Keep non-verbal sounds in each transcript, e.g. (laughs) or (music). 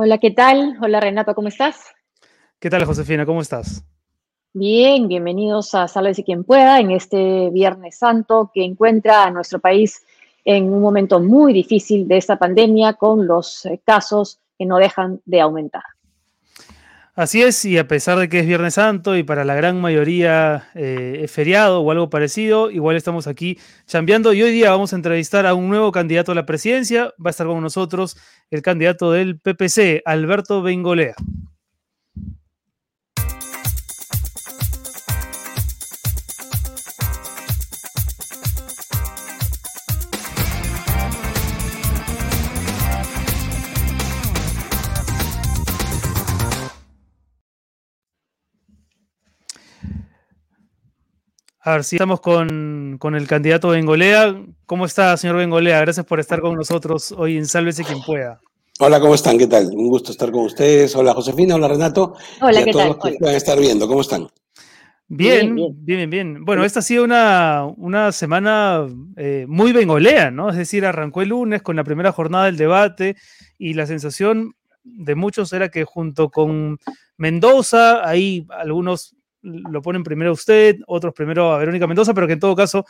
Hola, ¿qué tal? Hola, Renato, ¿cómo estás? ¿Qué tal, Josefina? ¿Cómo estás? Bien, bienvenidos a Sálvese quien pueda en este Viernes Santo que encuentra a nuestro país en un momento muy difícil de esta pandemia con los eh, casos que no dejan de aumentar. Así es, y a pesar de que es Viernes Santo y para la gran mayoría eh, es feriado o algo parecido, igual estamos aquí chambeando y hoy día vamos a entrevistar a un nuevo candidato a la presidencia. Va a estar con nosotros el candidato del PPC, Alberto Bengolea. A ver, si estamos con, el candidato Bengolea. ¿Cómo está, señor Bengolea? Gracias por estar con nosotros hoy en Sálvese quien pueda. Hola, ¿cómo están? ¿Qué tal? Un gusto estar con ustedes. Hola, Josefina. Hola, Renato. Hola, y a ¿qué todos tal? los que puedan estar viendo. ¿Cómo están? Bien, bien, bien, bien. Bueno, esta ha sido una, una semana eh, muy bengolea, ¿no? Es decir, arrancó el lunes con la primera jornada del debate y la sensación de muchos era que junto con Mendoza, ahí algunos lo ponen primero a usted, otros primero a Verónica Mendoza, pero que en todo caso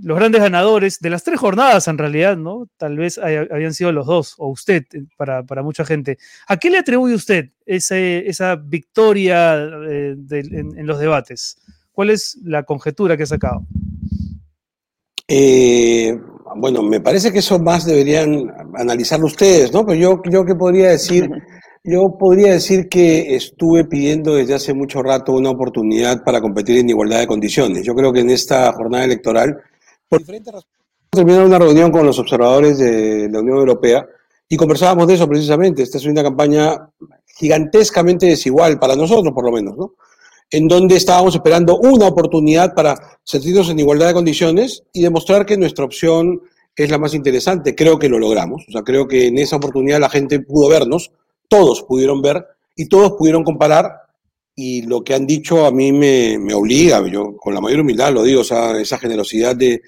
los grandes ganadores de las tres jornadas en realidad, ¿no? Tal vez habían sido los dos, o usted, eh, para, mucha gente. ¿A qué le atribuye usted esa victoria eh, en, los debates? ¿Cuál es la conjetura que ha sacado? Eh, bueno, me parece que eso más deberían analizarlo ustedes, ¿no? Pero yo, yo que podría decir (laughs) Yo podría decir que estuve pidiendo desde hace mucho rato una oportunidad para competir en igualdad de condiciones. Yo creo que en esta jornada electoral, por diferentes razones, terminar una reunión con los observadores de la Unión Europea y conversábamos de eso precisamente. Esta es una campaña gigantescamente desigual para nosotros, por lo menos, ¿no? En donde estábamos esperando una oportunidad para sentirnos en igualdad de condiciones y demostrar que nuestra opción es la más interesante. Creo que lo logramos. O sea, creo que en esa oportunidad la gente pudo vernos todos pudieron ver y todos pudieron comparar y lo que han dicho a mí me, obliga, yo con la mayor humildad lo digo, o sea, esa generosidad de,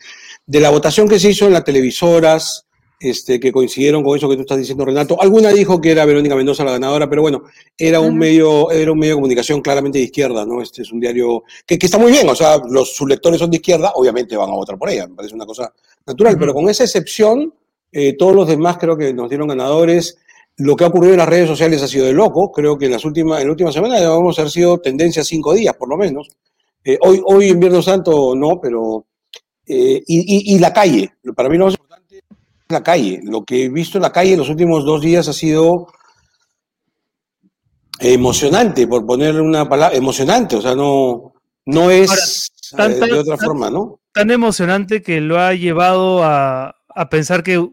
de, la votación que se hizo en las televisoras, este, que coincidieron con eso que tú estás diciendo, Renato. Alguna dijo que era Verónica Mendoza la ganadora, pero bueno, era un, medio, era un medio de comunicación claramente de izquierda, ¿no? Este es un diario que, está muy bien, o sea, los, sus lectores son de izquierda, obviamente van a votar por ella, me parece una cosa natural, pero con esa excepción, eh, todos los demás creo que nos dieron ganadores. Lo que ha ocurrido en las redes sociales ha sido de loco. Creo que en las últimas, en la última semana vamos a haber sido tendencia cinco días, por lo menos. Eh, hoy, hoy en Viernes Santo no, pero. Eh, y, la calle. Para mí lo más importante es la calle. Lo que he visto en la calle en los últimos dos días ha sido emocionante, por ponerle una palabra. Emocionante, o sea, no, no es eh, de otra forma, ¿no? Tan emocionante que lo ha llevado a, pensar que,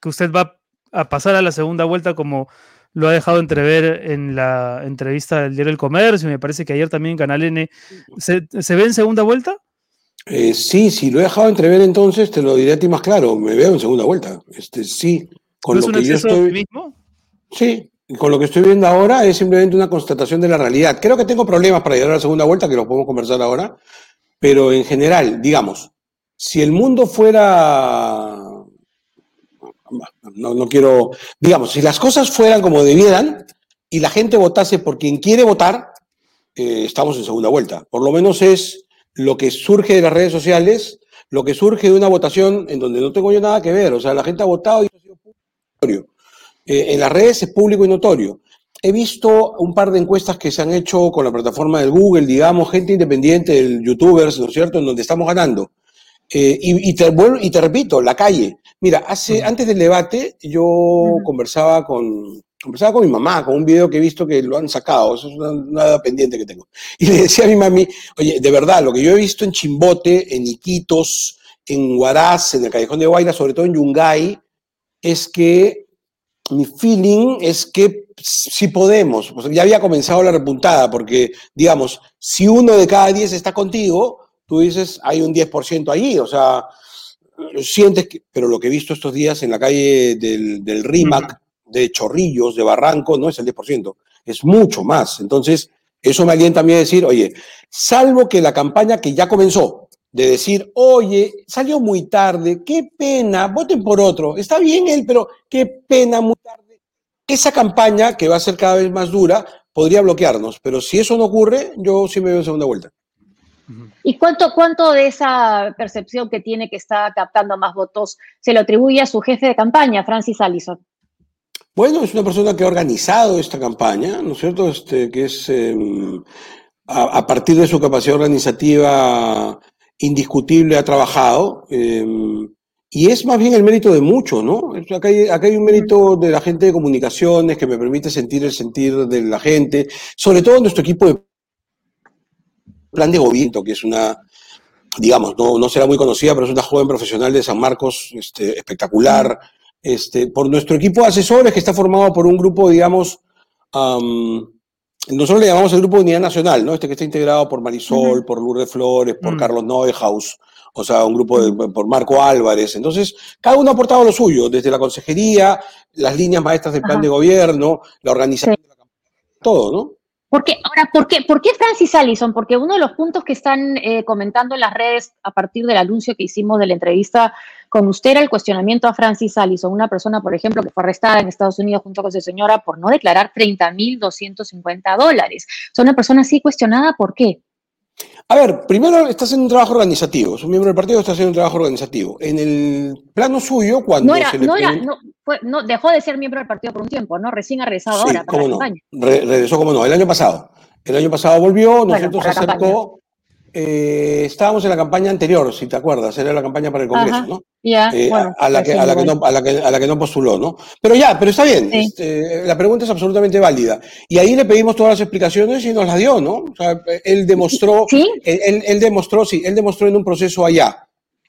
que usted va a pasar a la segunda vuelta como lo ha dejado entrever en la entrevista del diario El Comercio, me parece que ayer también en Canal N. ¿Se, ve en segunda vuelta? Eh, sí, sí, lo he dejado entrever entonces, te lo diré a ti más claro, me veo en segunda vuelta. Este, sí, con lo que yo estoy... Sí, con lo que estoy viendo ahora es simplemente una constatación de la realidad. Creo que tengo problemas para llegar a la segunda vuelta, que lo podemos conversar ahora, pero en general, digamos, si el mundo fuera no, no quiero, digamos, si las cosas fueran como debieran y la gente votase por quien quiere votar, eh, estamos en segunda vuelta. Por lo menos es lo que surge de las redes sociales, lo que surge de una votación en donde no tengo yo nada que ver. O sea, la gente ha votado y ha sido público. Eh, en las redes es público y notorio. He visto un par de encuestas que se han hecho con la plataforma del Google, digamos, gente independiente, youtubers, ¿no es cierto?, en donde estamos ganando. Eh, y, te, y te repito, la calle. Mira, hace, antes del debate yo conversaba, con, conversaba con mi mamá, con un video que he visto que lo han sacado, eso es una, pendiente que tengo. Y le decía a mi mami, oye, de verdad, lo que yo he visto en Chimbote, en Iquitos, en Huaraz, en el Callejón de Guaira, sobre todo en Yungay, es que mi feeling es que sí podemos. ya había comenzado la repuntada, porque, digamos, si uno de cada diez está contigo, tú dices, hay un 10% ahí, o sea, sientes que, pero lo que he visto estos días en la calle del, del RIMAC, de Chorrillos, de Barranco, no es el 10%, es mucho más. Entonces, eso me alienta a mí a decir, oye, salvo que la campaña que ya comenzó, de decir, oye, salió muy tarde, qué pena, voten por otro, está bien él, pero qué pena muy tarde. esa campaña, que va a ser cada vez más dura, podría bloquearnos. Pero si eso no ocurre, yo sí me veo en segunda vuelta. ¿Y cuánto, cuánto de esa percepción que tiene que está captando más votos se lo atribuye a su jefe de campaña, Francis Allison? Bueno, es una persona que ha organizado esta campaña, ¿no es cierto? Este, que es em, a, partir de su capacidad organizativa indiscutible ha trabajado. Em, y es más bien el mérito de muchos, ¿no? Acá hay, acá hay un mérito de la gente de comunicaciones que me permite sentir el sentir de la gente, sobre todo nuestro equipo de plan de gobierno, que es una, digamos, no, no será muy conocida, pero es una joven profesional de San Marcos este, espectacular, este, por nuestro equipo de asesores que está formado por un grupo, digamos, nosotros le llamamos el Grupo de Unidad Nacional, ¿no? Este que está integrado por Marisol, por Lourdes Flores, por mm. Carlos Neuhaus, o sea, un grupo de, por Marco Álvarez. Entonces, cada uno ha aportado lo suyo, desde la consejería, las líneas maestras del plan de gobierno, la organización de la campaña, todo, ¿no? Porque, ahora, ¿por qué, ¿por qué Francis Allison? Porque uno de los puntos que están eh, comentando en las redes a partir del anuncio que hicimos de la entrevista con usted era el cuestionamiento a Francis Allison, una persona, por ejemplo, que fue arrestada en Estados Unidos junto con su señora por no declarar 30.250 dólares. O una persona así cuestionada, ¿por qué? A ver, primero está haciendo un trabajo organizativo, es un miembro del partido está haciendo un trabajo organizativo. En el plano suyo, cuando no era, no, era, no, dejó de ser miembro del partido por un tiempo, ¿no? Recién ha regresado ahora para la campaña. regresó como no, el año pasado. El año pasado volvió, nosotros se acercó, eh, estábamos en la campaña anterior, si te acuerdas, era la campaña para el Congreso, ¿no? Eh, a, la que, a, la que no, a, la que, a la que no postuló, ¿no? Pero ya, pero está bien, este, la pregunta es absolutamente válida. Y ahí le pedimos todas las explicaciones y nos las dio, ¿no? O sea, él demostró, (laughs) él, él, demostró, sí, él demostró en un proceso allá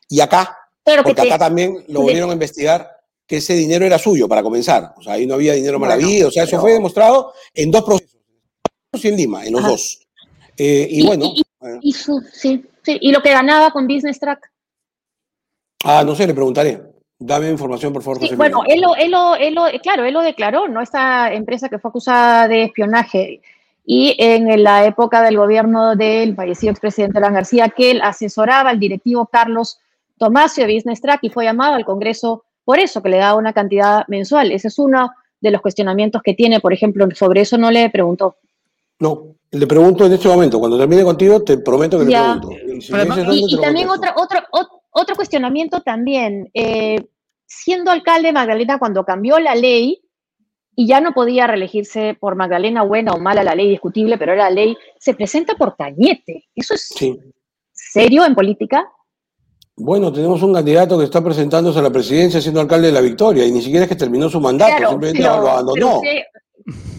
y acá, porque acá también lo volvieron a investigar que ese dinero era suyo para comenzar. O sea, ahí no había dinero maravilloso. O sea, eso fue demostrado en dos procesos, y en Lima, en los dos. Eh, y, bueno. Y, sí, sí. ¿Y lo que ganaba con Business Track? Ah, no sé, le preguntaré. Dame información, por favor. bueno, él lo, él, lo, él lo, claro, él lo declaró, ¿no? Esta empresa que fue acusada de espionaje. Y en la época del gobierno del fallecido expresidente Alan García, que él asesoraba al directivo Carlos Tomasio de Business Track y fue llamado al Congreso por eso, que le daba una cantidad mensual. Ese es uno de los cuestionamientos que tiene, por ejemplo, sobre eso no le preguntó. No, le pregunto en este momento, cuando termine contigo, te prometo que le pregunto. Y, también otro, otro, otro cuestionamiento también, eh, siendo alcalde Magdalena cuando cambió la ley y ya no podía reelegirse por Magdalena buena o mala la ley discutible, pero era la ley, se presenta por Cañete. ¿Eso es serio en política? Bueno, tenemos un candidato que está presentándose a la presidencia siendo alcalde de la Victoria y ni siquiera es que terminó su mandato, simplemente lo abandonó.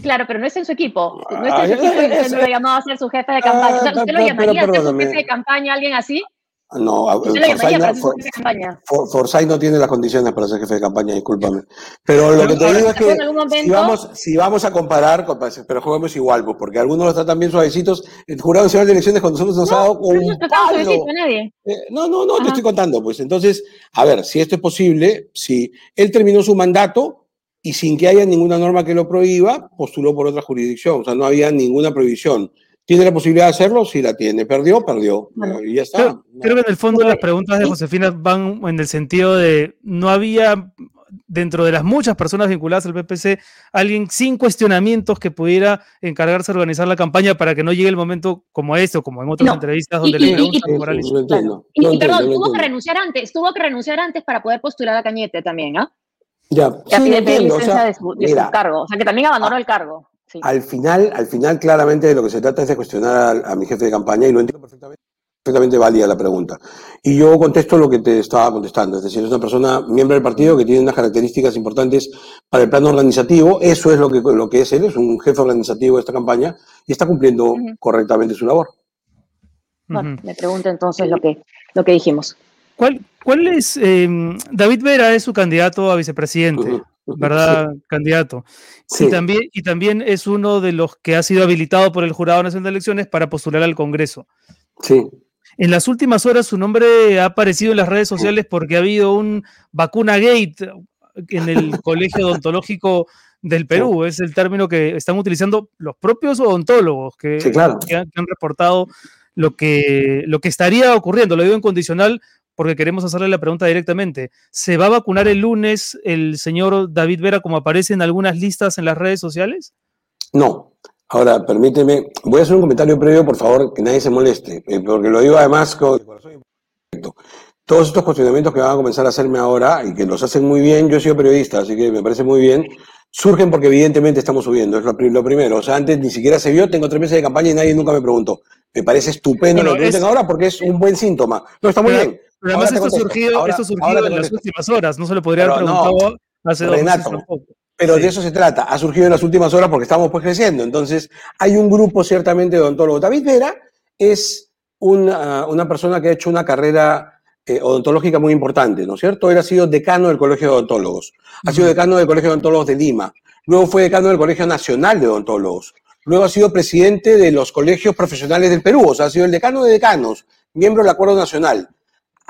Claro, pero no es en su equipo. No es en su equipo y usted no lo llamaba a ser su jefe de campaña. ¿Usted lo llamaría a ser su jefe de campaña a alguien así? No, Forsyth no, tiene las condiciones para ser jefe de campaña, discúlpame. Pero lo que te digo es que si, vamos, si vamos a comparar, pero juguemos igual, pues, porque algunos lo tratan bien suavecitos. El Jurado Nacional de Elecciones cuando nosotros nos ha dado un eh, no, no, no, te estoy contando. Pues entonces, a ver, si esto es posible, si él terminó su mandato, y sin que haya ninguna norma que lo prohíba, postuló por otra jurisdicción. O sea, no había ninguna prohibición. ¿Tiene la posibilidad de hacerlo? Sí la tiene. ¿Perdió? Perdió. y ya está. Creo, que en el fondo las preguntas de Josefina van en el sentido de no había dentro de las muchas personas vinculadas al PPC alguien sin cuestionamientos que pudiera encargarse de organizar la campaña para que no llegue el momento como este o como en otras entrevistas donde le preguntan por Y, perdón, tuvo que renunciar antes, tuvo que renunciar antes para poder postular a Cañete también, ¿ah? Ya, que sí, licencia de, su, cargo, o sea que también abandonó el cargo. Al final, al final, claramente de lo que se trata es de cuestionar a, mi jefe de campaña y lo entiendo perfectamente, perfectamente válida la pregunta. Y yo contesto lo que te estaba contestando, es decir, es una persona miembro del partido que tiene unas características importantes para el plano organizativo, eso es lo que, lo que es él, es un jefe organizativo de esta campaña y está cumpliendo correctamente su labor. Bueno, me pregunto entonces lo que, lo que dijimos. ¿Cuál, cuál es, em, David Vera es su candidato a vicepresidente, ¿verdad? Candidato. Sí. Y, también, y también es uno de los que ha sido habilitado por el Jurado Nacional de Elecciones para postular al Congreso. Sí. En las últimas horas su nombre ha aparecido en las redes sociales porque ha habido un vacuna gate en el (laughs) Colegio Odontológico del Perú. Es el término que están utilizando los propios odontólogos que, claro. que, han, reportado lo que, lo que estaría ocurriendo. Lo digo en condicional porque queremos hacerle la pregunta directamente. ¿Se va a vacunar el lunes el señor David Vera como aparece en algunas listas en las redes sociales? No. Ahora, permíteme, voy a hacer un comentario previo, por favor, que nadie se moleste, eh, porque lo digo además con todos estos cuestionamientos que van a comenzar a hacerme ahora y que los hacen muy bien, yo he sido periodista, así que me parece muy bien, surgen porque evidentemente estamos subiendo, es lo, primero. O sea, antes ni siquiera se vio, tengo tres meses de campaña y nadie nunca me preguntó. Me parece estupendo lo que dicen ahora porque es un buen síntoma. No, está muy bien. Pero además esto ha surgido, esto surgido en las últimas horas, no se lo podría haber preguntado hace dos meses Pero de eso se trata, ha surgido en las últimas horas porque estamos pues creciendo. Entonces, hay un grupo ciertamente de odontólogos. David Vera es una, una persona que ha hecho una carrera eh, odontológica muy importante, ¿no es cierto? Él ha sido decano del Colegio de Odontólogos, ha sido decano del Colegio de Odontólogos de Lima, luego fue decano del Colegio Nacional de Odontólogos, luego ha sido presidente de los colegios profesionales del Perú, o sea, ha sido el decano de decanos, miembro del Acuerdo Nacional.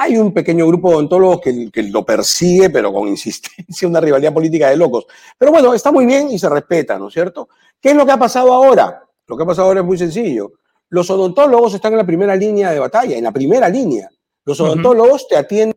Hay un pequeño grupo de odontólogos que, que, lo persigue, pero con (laughs) insistencia, una rivalidad política de locos. Pero bueno, está muy bien y se respeta, ¿no es cierto? ¿Qué es lo que ha pasado ahora? Lo que ha pasado ahora es muy sencillo. Los odontólogos están en la primera línea de batalla, en la primera línea. Los odontólogos te atienden,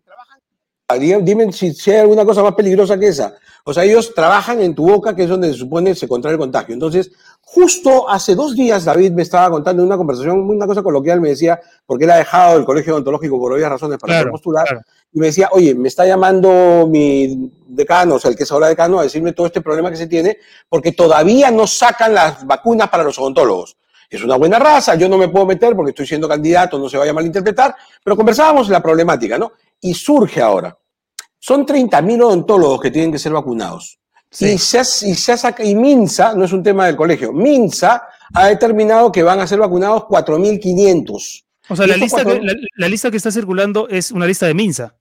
dime si, si, hay alguna cosa más peligrosa que esa. O sea, ellos trabajan en tu boca, que es donde se supone se contrae el contagio. Entonces, justo hace dos días David me estaba contando en una conversación, una cosa coloquial, me decía, porque él ha dejado el colegio odontológico por obvias razones para claro, postular, y me decía, oye, me está llamando mi decano, o sea, el que es ahora decano, a decirme todo este problema que se tiene, porque todavía no sacan las vacunas para los odontólogos es una buena raza, yo no me puedo meter porque estoy siendo candidato, no se vaya a malinterpretar, pero conversábamos la problemática, ¿no? Y surge ahora. Son 30.000 odontólogos que tienen que ser vacunados. Y, se, y, se y Minsa, no es un tema del colegio, Minsa ha determinado que van a ser vacunados 4.500. O sea, la lista, que, la lista que está circulando es una lista de Minsa.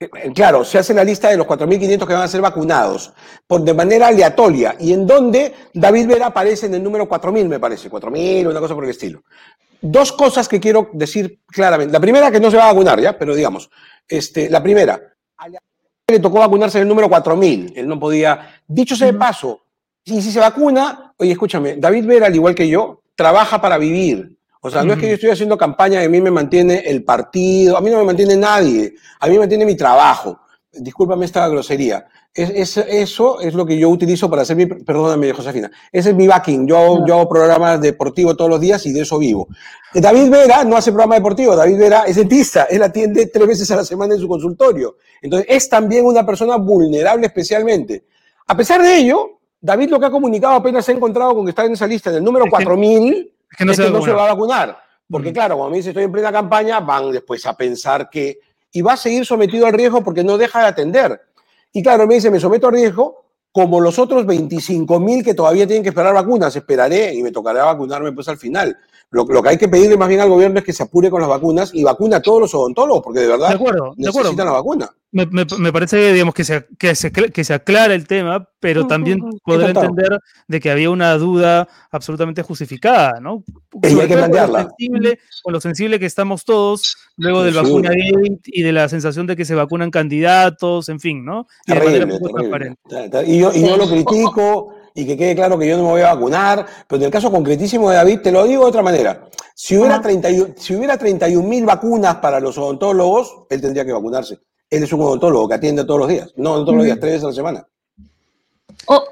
Eh, claro, se hace la lista de los 4.500 que van a ser vacunados por, de manera aleatoria y en donde David Vera aparece en el número 4.000, me parece, 4.000, una cosa por el estilo. Dos cosas que quiero decir claramente. La primera, que no se va a vacunar, ¿ya? Pero digamos, este, la primera, le tocó vacunarse en el número 4.000, él no podía. Dicho sea de paso, y si se vacuna, oye, escúchame, David Vera, al igual que yo, trabaja para vivir. O sea, no es que yo estoy haciendo campaña y a mí me mantiene el partido, a mí no me mantiene nadie, a mí me mantiene mi trabajo. Discúlpame esta grosería. Es, eso es lo que yo utilizo para hacer mi, perdóname, Josefina, ese es mi backing. Yo, yo hago programas deportivos todos los días y de eso vivo. David Vera no hace programa deportivo, David Vera es dentista, él atiende tres veces a la semana en su consultorio. Entonces, es también una persona vulnerable especialmente. A pesar de ello, David lo que ha comunicado apenas se ha encontrado con que está en esa lista, en el número 4000 es que no, se, va a vacunar. Porque, claro, cuando me dice estoy en plena campaña, van después a pensar que. Y va a seguir sometido al riesgo porque no deja de atender. Y claro, me dice, me someto al riesgo como los otros 25 mil que todavía tienen que esperar vacunas. Esperaré y me tocará vacunarme pues al final. Lo, que hay que pedirle más bien al gobierno es que se apure con las vacunas y vacuna a todos los odontólogos, porque de verdad necesitan la vacuna. Me, me, parece digamos, que se, que, se, que se aclara el tema, pero también poder entender de que había una duda absolutamente justificada, ¿no? Y hay que plantearla. Con lo, sensible, que estamos todos luego del vacuna y de la sensación de que se vacunan candidatos, en fin, ¿no? Y, y yo, y yo lo critico y que quede claro que yo no me voy a vacunar, pero en el caso concretísimo de David, te lo digo de otra manera. Si hubiera, 31, si hubiera 31 vacunas para los odontólogos, él tendría que vacunarse. Él es un odontólogo que atiende todos los días, no todos los días, tres veces a la semana.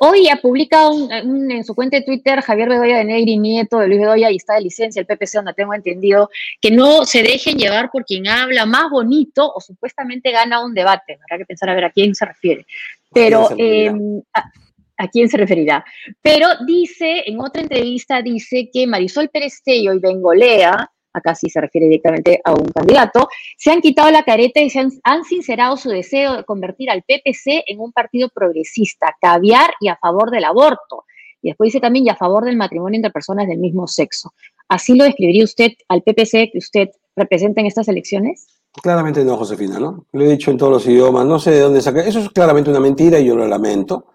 hoy ha publicado en su cuenta de Twitter Javier Bedoya de Negri, nieto de Luis Bedoya, y está de licencia el PPC, donde tengo entendido, que no se dejen llevar por quien habla más bonito o supuestamente gana un debate. Habrá que pensar a ver a quién se refiere. Pero a quién se referirá. Pero dice, en otra entrevista, dice que Marisol Perestello y Bengolea, acá sí se refiere directamente a un candidato, se han quitado la careta y se han, sincerado su deseo de convertir al PPC en un partido progresista, caviar y a favor del aborto. Y después dice también y a favor del matrimonio entre personas del mismo sexo. ¿Así lo describiría usted al PPC que usted representa en estas elecciones? Claramente no, Josefina, ¿no? Lo he dicho en todos los idiomas, no sé de dónde saca. Eso es claramente una mentira y yo lo lamento.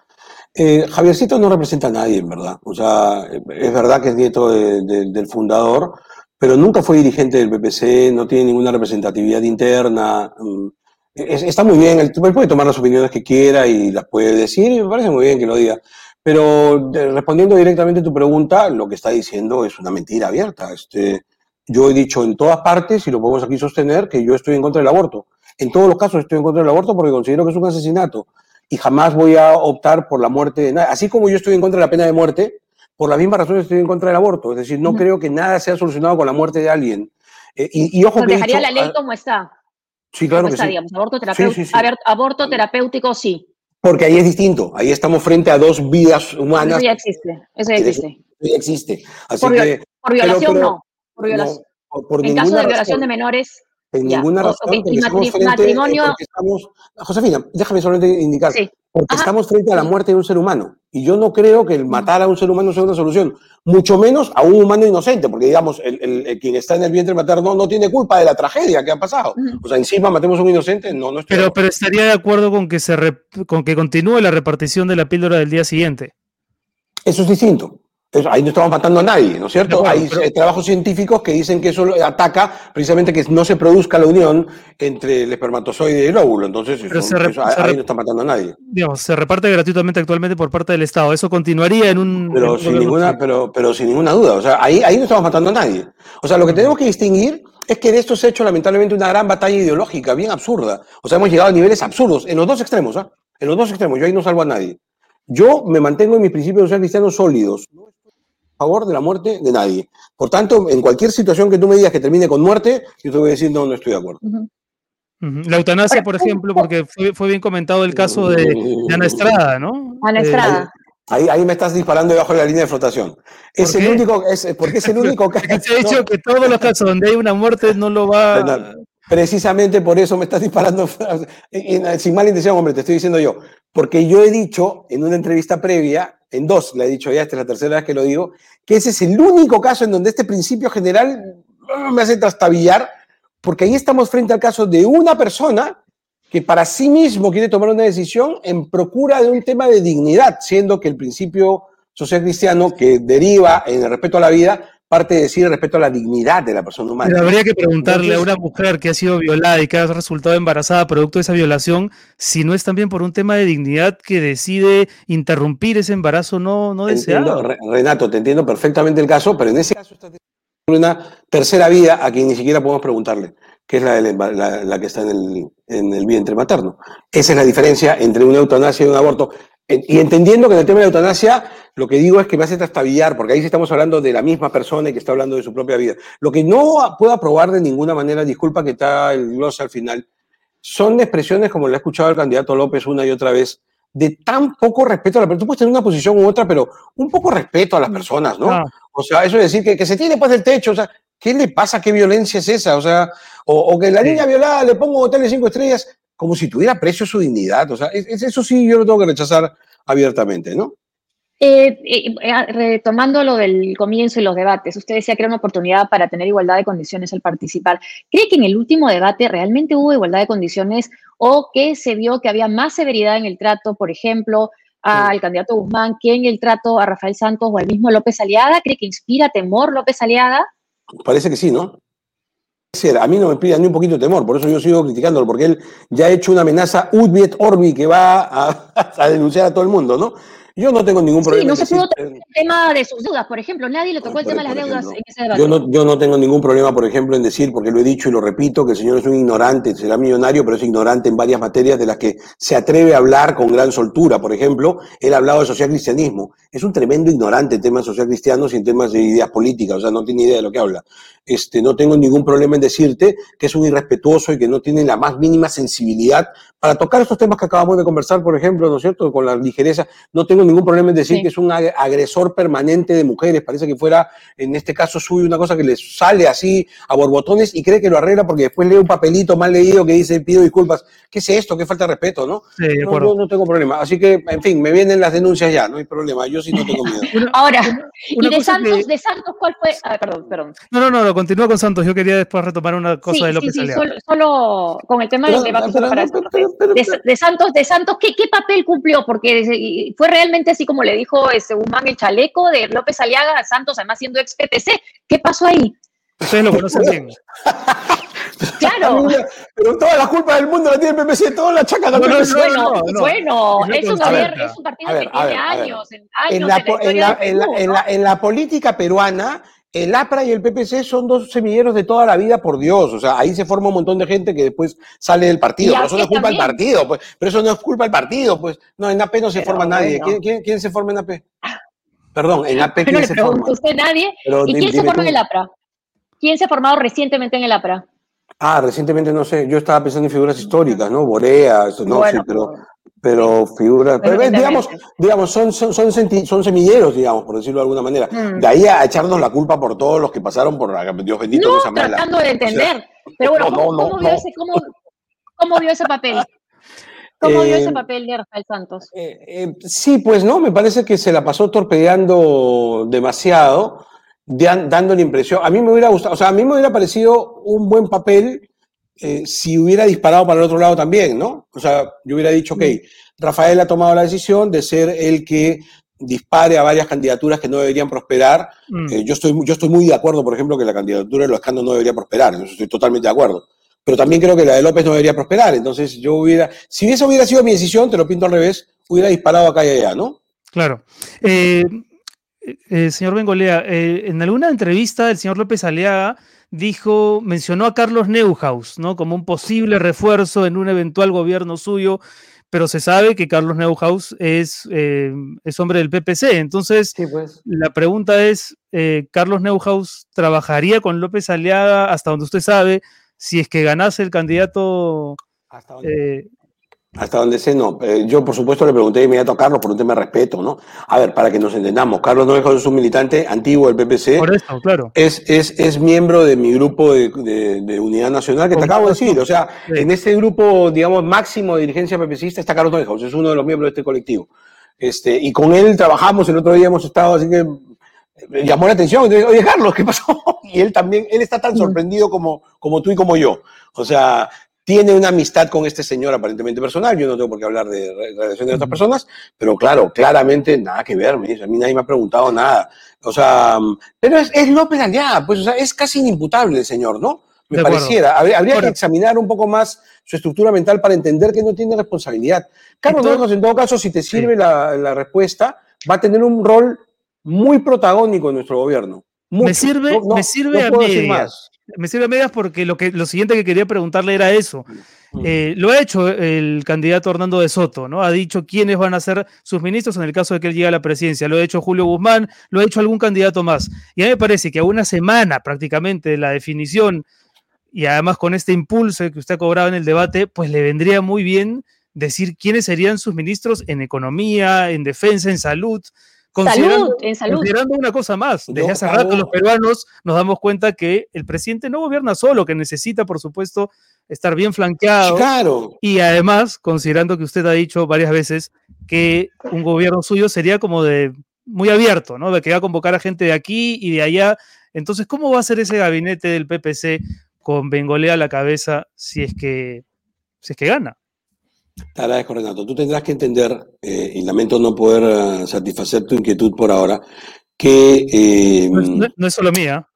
Eh, Javiercito no representa a nadie, en verdad. O sea, es verdad que es nieto del fundador, pero nunca fue dirigente del PPC, no tiene ninguna representatividad interna. Mm, está muy bien, él puede tomar las opiniones que quiera y las puede decir, y me parece muy bien que lo diga. Pero respondiendo directamente a tu pregunta, lo que está diciendo es una mentira abierta. Este, yo he dicho en todas partes, y lo podemos aquí sostener, que yo estoy en contra del aborto. En todos los casos estoy en contra del aborto porque considero que es un asesinato y jamás voy a optar por la muerte de nadie. Así como yo estoy en contra de la pena de muerte, por las mismas razones estoy en contra del aborto. Es decir, no creo que nada sea solucionado con la muerte de alguien. Eh, y, ojo que dejaría la ley como está. Sí, claro que sí. aborto, aborto terapéutico, sí. Porque ahí es distinto. Ahí estamos frente a dos vidas humanas. Eso ya existe. Eso ya existe. Eso ya existe. Así por, que, por violación no. Por violación. en caso de violación de menores. En ninguna razón. Okay. matrimonio. Josefina, déjame solamente indicar. Sí. Porque estamos frente a la muerte de un ser humano. Y yo no creo que el matar a un ser humano sea una solución. Mucho menos a un humano inocente, porque digamos, el, quien está en el vientre materno no tiene culpa de la tragedia que ha pasado. O sea, encima matemos a un inocente, no, no pero, pero estaría de acuerdo con que, se con que continúe la repartición de la píldora del día siguiente. Eso es distinto ahí no estamos matando a nadie, ¿no es cierto? Hay trabajos científicos que dicen que eso ataca precisamente que no se produzca la unión entre el espermatozoide y el óvulo. Entonces, ahí no está matando a nadie. Digamos, se reparte gratuitamente actualmente por parte del Estado. Eso continuaría en un. Pero, sin, ninguna, pero, pero sin ninguna duda. O sea, ahí, ahí no estamos matando a nadie. O sea, lo que tenemos que distinguir es que de esto se ha hecho lamentablemente una gran batalla ideológica, bien absurda. O sea, hemos llegado a niveles absurdos en los dos extremos, ¿ah? En los dos extremos. Yo ahí no salvo a nadie. Yo me mantengo en mis principios de ser cristianos sólidos favor de la muerte de nadie. Por tanto, en cualquier situación que tú me digas que termine con muerte, yo te voy a decir, no, no estoy de acuerdo. La eutanasia, por ejemplo, porque fue, bien comentado el caso de, Ana Estrada, ¿no? Ana eh, Estrada. Ahí, ahí, me estás disparando debajo de la línea de flotación. Es el único, es, porque es el (laughs) único caso. Se ha dicho que todos los casos donde hay una muerte no lo va. (laughs) Precisamente por eso me estás disparando, (laughs) sin mala intención, hombre, te estoy diciendo yo. Porque yo he dicho en una entrevista previa, en dos, le he dicho ya, esta es la tercera vez que lo digo, que ese es el único caso en donde este principio general me hace trastabillar, porque ahí estamos frente al caso de una persona que para sí mismo quiere tomar una decisión en procura de un tema de dignidad, siendo que el principio social cristiano que deriva en el respeto a la vida parte de decir respecto a la dignidad de la persona humana. Pero habría que preguntarle a una mujer que ha sido violada y que ha resultado embarazada producto de esa violación, si no es también por un tema de dignidad que decide interrumpir ese embarazo no, no deseado. Renato, te entiendo perfectamente el caso, pero en ese caso estás una tercera vida a quien ni siquiera podemos preguntarle, que es la, la, que está en el, en el vientre materno. Esa es la diferencia entre una eutanasia y un aborto. Y entendiendo que en el tema de la eutanasia, lo que digo es que me hace trastabillar, porque ahí sí estamos hablando de la misma persona y que está hablando de su propia vida. Lo que no puedo aprobar de ninguna manera, disculpa que está el gloss al final, son expresiones como le ha escuchado el candidato López una y otra vez, de tan poco respeto a la persona. Tú puedes tener una posición u otra, pero un poco respeto a las personas, ¿no? Ah. O sea, eso es decir, que, que se tiene pues del techo, o sea, ¿qué le pasa? ¿Qué violencia es esa? O sea, o, que la niña violada le pongo hotel de cinco estrellas, como si tuviera precio su dignidad. O sea, eso sí yo lo tengo que rechazar abiertamente, ¿no? Eh, eh, retomando lo del comienzo y los debates, usted decía que era una oportunidad para tener igualdad de condiciones al participar. ¿Cree que en el último debate realmente hubo igualdad de condiciones o que se vio que había más severidad en el trato, por ejemplo, al candidato Guzmán que en el trato a Rafael Santos o al mismo López Aliada? ¿Cree que inspira temor López Aliada? Parece que sí, ¿no? A mí no me pide ni un poquito de temor, por eso yo sigo criticándolo, porque él ya ha hecho una amenaza Udviet Orbi que va (laughs) a, denunciar a todo el mundo, ¿no? Yo no tengo ningún problema. Sí, no se pudo tocar el tema de sus deudas, por ejemplo. Nadie le tocó el tema de las deudas en ese debate. Yo no, yo no tengo ningún problema, por ejemplo, en decir, porque lo he dicho y lo repito, que el señor es un ignorante, será millonario, pero es ignorante en varias materias de las que se atreve a hablar con gran soltura. Por ejemplo, él ha hablado de social cristianismo. Es un tremendo ignorante en temas social cristianos y en temas de ideas políticas, o sea, no tiene idea de lo que habla. Este, no tengo ningún problema en decirte que es un irrespetuoso y que no tiene la más mínima sensibilidad para tocar estos temas que acabamos de conversar, por ejemplo, ¿no es cierto? Con la ligereza. No tengo ningún problema en decir que es un agresor permanente de mujeres. Parece que fuera, en este caso suyo, una cosa que le sale así a borbotones y cree que lo arregla porque después lee un papelito mal leído que dice pido disculpas. ¿Qué es esto? ¿Qué falta de respeto, no? Sí, de no, yo no tengo problema. Así que, en fin, me vienen las denuncias ya, no hay problema. Yo sí no tengo miedo. (laughs) Ahora, ¿y de Santos, de Santos cuál fue? Ah, perdón, perdón. No, no, no, continúa con Santos. Yo quería después retomar una cosa de López sí, sí, solo, con el tema del debate. de, Santos, de Santos ¿qué, ¿qué, papel cumplió? Porque fue realmente así como le dijo ese Guzmán el chaleco de López Aliaga a Santos, además siendo ex PTC. ¿Qué pasó ahí? Ustedes lo conocen bien. (laughs) Claro. Pero toda la culpa del mundo la tiene el PPC, toda la chaca del PPC. Bueno, bueno, es, un, es un partido que tiene años, en, la, en, la, en, la, en la política peruana el APRA y el PPC son dos semilleros de toda la vida, por Dios. O sea, ahí se forma un montón de gente que después sale del partido. Pero eso no es culpa del partido, pues. Pero eso no es culpa del partido, pues. No, en AP no se forma nadie. ¿Quién, se forma en AP? Perdón, en AP ¿quién se forma? usted nadie. ¿Y quién se forma en el APRA? ¿Quién se ha formado recientemente en el APRA? Ah, recientemente no sé. Yo estaba pensando en figuras históricas, ¿no? Borea, eso, no, sí, pero pero figuras, digamos, digamos son, son, son, semilleros, digamos, por decirlo de alguna manera. Mm. De ahí a echarnos la culpa por todos los que pasaron por Dios bendito, no, cosa tratando de entender. (laughs) pero bueno, ¿cómo, vio ese, cómo, vio ese, papel? ¿Cómo vio ese eh, papel de Rafael Santos? Eh, eh, sí, pues no, me parece que se la pasó torpedeando demasiado, dando la impresión. A mí me hubiera gustado, o sea, a mí me hubiera parecido un buen papel eh, si hubiera disparado para el otro lado también, ¿no? O sea, yo hubiera dicho, ok, Rafael ha tomado la decisión de ser el que dispare a varias candidaturas que no deberían prosperar. Mm. Eh, yo, estoy, yo estoy muy de acuerdo, por ejemplo, que la candidatura de los escándalos no debería prosperar, eso estoy totalmente de acuerdo. Pero también creo que la de López no debería prosperar. Entonces, yo hubiera, si esa hubiera sido mi decisión, te lo pinto al revés, hubiera disparado acá y allá, ¿no? Claro. Eh, señor Bengolea, en alguna entrevista el señor López Aliaga dijo, mencionó a Carlos Neuhaus, ¿no? Como un posible refuerzo en un eventual gobierno suyo, pero se sabe que Carlos Neuhaus es, eh, es hombre del PPC. Entonces, pues. la pregunta es, eh, ¿Carlos Neuhaus trabajaría con López Aliaga hasta donde usted sabe si es que ganase el candidato ¿Hasta hasta donde sé, no. Eh, yo, por supuesto, le pregunté de inmediato a Carlos por un tema de respeto, ¿no? A ver, para que nos entendamos, Carlos Novejo es un militante antiguo del PPC. Por eso, claro. Es, es, es miembro de mi grupo de, de, Unidad Nacional, que te acabo de decir. O sea, en ese grupo, digamos, máximo de dirigencia PPCista está Carlos Novejo, es uno de los miembros de este colectivo. Este, y con él trabajamos, el otro día hemos estado, así que me llamó la atención. Oye, Carlos, ¿qué pasó? (laughs) Y él también, él está tan sorprendido como, como tú y como yo. O sea, tiene una amistad con este señor aparentemente personal, yo no tengo por qué hablar de relaciones de otras personas, pero claro, claramente nada que ver, a mí nadie me ha preguntado nada. O sea, pero es, es López Aliaga, pues o sea, es casi inimputable el señor, ¿no? Me pareciera. Habría, que examinar un poco más su estructura mental para entender que no tiene responsabilidad. Carlos Lejos, en todo caso, si te sirve la, la, respuesta, va a tener un rol muy protagónico en nuestro gobierno. Me sirve, me sirve a mí me sirve a medias porque lo, que, lo siguiente que quería preguntarle era eso. Eh, lo ha hecho el candidato Hernando de Soto, ¿no? Ha dicho quiénes van a ser sus ministros en el caso de que él llegue a la presidencia. Lo ha hecho Julio Guzmán, lo ha hecho algún candidato más. Y a mí me parece que a una semana prácticamente de la definición y además con este impulso que usted ha cobrado en el debate, pues le vendría muy bien decir quiénes serían sus ministros en economía, en defensa, en salud, Considerando, en salud. Considerando una cosa más, desde hace rato los peruanos nos damos cuenta que el presidente no gobierna solo, que necesita, por supuesto, estar bien flanqueado. Claro. Y además, considerando que usted ha dicho varias veces que un gobierno suyo sería como de muy abierto, ¿no? De que va a convocar a gente de aquí y de allá. Entonces, ¿cómo va a ser ese gabinete del PPC con Bengolea a la cabeza si es que, si es que gana? Te agradezco, Renato. Tú tendrás que entender, eh, y lamento no poder eh, satisfacer tu inquietud por ahora, que... Eh, no, es, solo mía.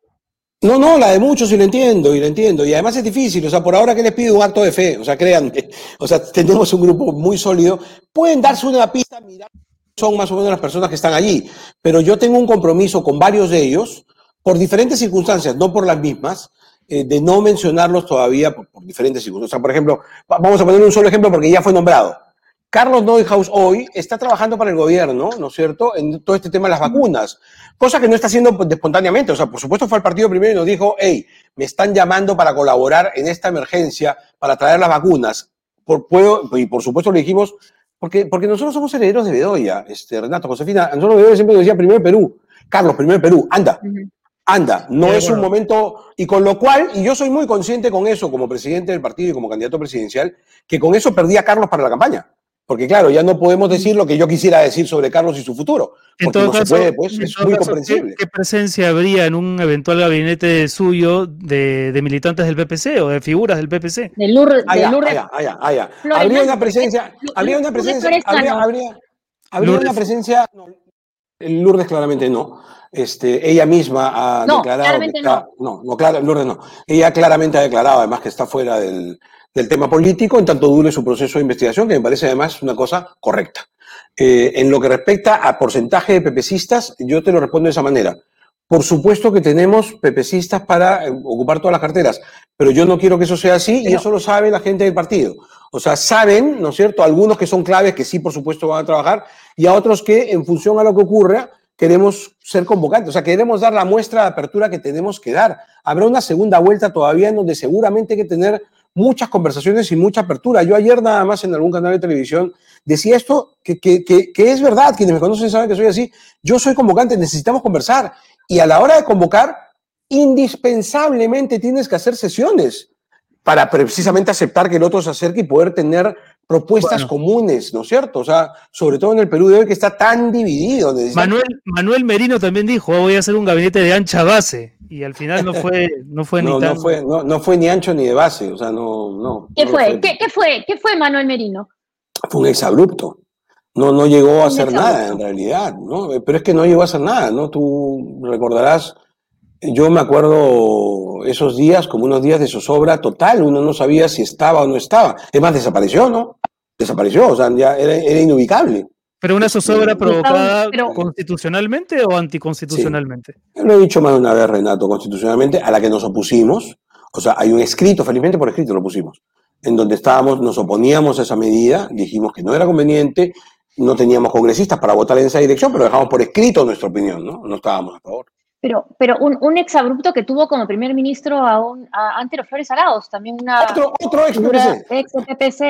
No, no, la de muchos y lo entiendo, y lo entiendo. Y además es difícil, o sea, por ahora que les pido un acto de fe, o sea, créanme, (laughs) o sea, tenemos un grupo muy sólido. Pueden darse una pista, mirar, son más o menos las personas que están allí, pero yo tengo un compromiso con varios de ellos, por diferentes circunstancias, no por las mismas, eh, de no mencionarlos todavía por, diferentes circunstancias. por ejemplo, vamos a poner un solo ejemplo porque ya fue nombrado. Carlos Neuhaus hoy está trabajando para el gobierno, ¿no es cierto?, en todo este tema de las vacunas, cosa que no está haciendo espontáneamente. O sea, por supuesto fue al partido primero y nos dijo, hey, me están llamando para colaborar en esta emergencia, para traer las vacunas. Por, puedo, y por supuesto le dijimos, porque, porque nosotros somos herederos de Bedoya, este, Renato, Josefina, nosotros Bedoya siempre nos decía primero Perú. Carlos, primero Perú, anda, anda, no es un momento, y con lo cual, y yo soy muy consciente con eso como presidente del partido y como candidato presidencial, que con eso perdí a Carlos para la campaña. Porque claro, ya no podemos decir lo que yo quisiera decir sobre Carlos y su futuro. Porque no se puede, pues, es muy comprensible. ¿qué, presencia habría en un eventual gabinete suyo de, militantes del PPC o de figuras del PPC? De Lourdes. Allá, allá, allá, Habría una presencia, habría una presencia, habría, habría, habría una presencia, no, Lourdes claramente no, este, ella misma ha declarado. Que no. no, no, claro, Lourdes no. Ella claramente ha declarado, además, que está fuera del, del, tema político, en tanto dure su proceso de investigación, que me parece además una cosa correcta. Eh, en lo que respecta a porcentaje de pepecistas, yo te lo respondo de esa manera. por supuesto que tenemos pepecistas para eh, ocupar todas las carteras, pero yo no quiero que eso sea así y eso lo sabe la gente del partido. O sea, saben, ¿no es cierto?, algunos que son claves que sí, por supuesto, van a trabajar y a otros que, en función a lo que ocurra, queremos ser convocantes, o sea, queremos dar la muestra de apertura que tenemos que dar. Habrá una segunda vuelta todavía en donde seguramente hay que tener muchas conversaciones y mucha apertura. Yo ayer nada más en algún canal de televisión decía esto, que, que, que, que es verdad, quienes me conocen saben que soy así, yo soy convocante, necesitamos conversar y a la hora de convocar, indispensablemente tienes que hacer sesiones para precisamente aceptar que el otro se acerque y poder tener propuestas comunes, ¿no es cierto? O sea, sobre todo en el Perú de hoy que está tan dividido. Manuel, Manuel Merino también dijo, oh, voy a hacer un gabinete de ancha base, y al final no fue, no fue (laughs) ni tan... fue, no, fue ni ancho ni de base, o sea, no... no ¿Qué fue? ¿Qué, fue? ¿Qué fue Manuel Merino? Fue un exabrupto. No, no llegó a hacer nada en realidad, ¿no? Pero es que no llegó a hacer nada, ¿no? Tú recordarás, yo me acuerdo esos días como unos días de zozobra total, uno no sabía si estaba o no estaba. Es más, desapareció, ¿no? Desapareció, o sea, ya era, inubicable. ¿Pero una zozobra provocada constitucionalmente o anticonstitucionalmente? Lo he dicho más de una vez, Renato, constitucionalmente, a la que nos opusimos. O sea, hay un escrito, felizmente por escrito lo pusimos, en donde estábamos, nos oponíamos a esa medida, dijimos que no era conveniente, no teníamos congresistas para votar en esa dirección, pero dejamos por escrito nuestra opinión, ¿no? No estábamos a favor. Pero, pero un, un exabrupto que tuvo como primer ministro a, un, a Antero Flores Araos, también una... Otro, otro ex PPC. Ex PPC.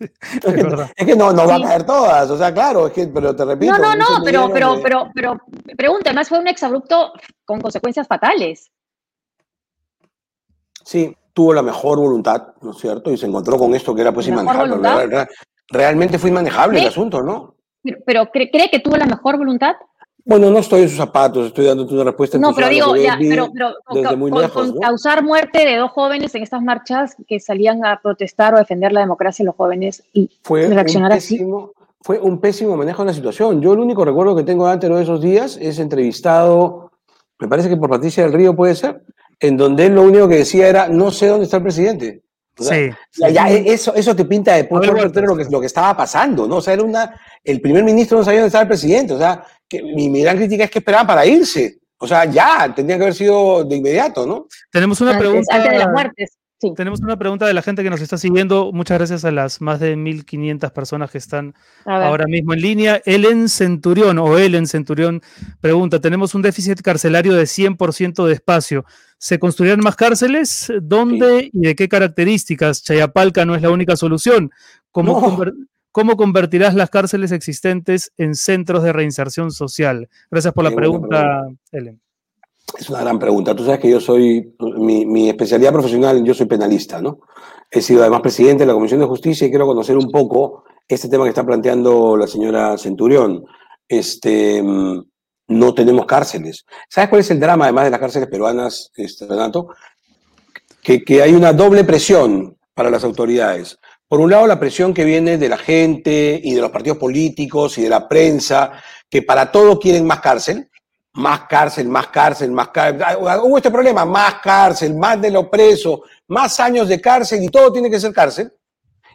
(laughs) es, que, no, no va a caer todas, o sea, claro, es que, pero te repito. No, no, no, pero, pero, pero, pero, pregunta, además fue un exabrupto con consecuencias fatales. Sí, tuvo la mejor voluntad, ¿no es cierto? Y se encontró con esto que era pues inmanejable realmente fue inmanejable el asunto, ¿no? Pero, ¿cree, que tuvo la mejor voluntad? Bueno, no estoy en sus zapatos, estoy dándote una respuesta. No, pero digo, ya, pero, con, causar muerte de dos jóvenes en estas marchas que salían a protestar o defender la democracia los jóvenes y fue reaccionar así. Fue un pésimo manejo de la situación. Yo el único recuerdo que tengo antes de esos días es entrevistado, me parece que por Patricia del Río puede ser, en donde él lo único que decía era, no sé dónde está el presidente sí, Ya eso, eso te pinta de punto lo que, lo que estaba pasando, ¿no? O sea, era una, el primer ministro no sabía dónde estaba el presidente, o sea, que mi, gran crítica es que esperaban para irse. O sea, ya, tendría que haber sido de inmediato, ¿no? Tenemos una pregunta. Antes de las muertes. Tenemos una pregunta de la gente que nos está siguiendo. Muchas gracias a las más de 1.500 personas que están ahora mismo en línea. Ellen Centurión o Ellen Centurión pregunta, tenemos un déficit carcelario de 100% de espacio. ¿Se construirán más cárceles? ¿Dónde y de qué características? Chayapalca no es la única solución. ¿Cómo, ¿Cómo convertirás las cárceles existentes en centros de reinserción social? Gracias por la pregunta, Ellen. Es una gran pregunta. Tú sabes que yo soy, mi, especialidad profesional, yo soy penalista, ¿no? He sido además presidente de la Comisión de Justicia y quiero conocer un poco este tema que está planteando la señora Centurión. Este, mm, no tenemos cárceles. ¿Sabes cuál es el drama además de las cárceles peruanas, este, Renato? Que, que hay una doble presión para las autoridades. Por un lado, la presión que viene de la gente y de los partidos políticos y de la prensa, que para todo quieren más cárcel, más cárcel, más cárcel, más cárcel. Ah, hubo este problema, más cárcel, más de lo preso, más años de cárcel y todo tiene que ser cárcel.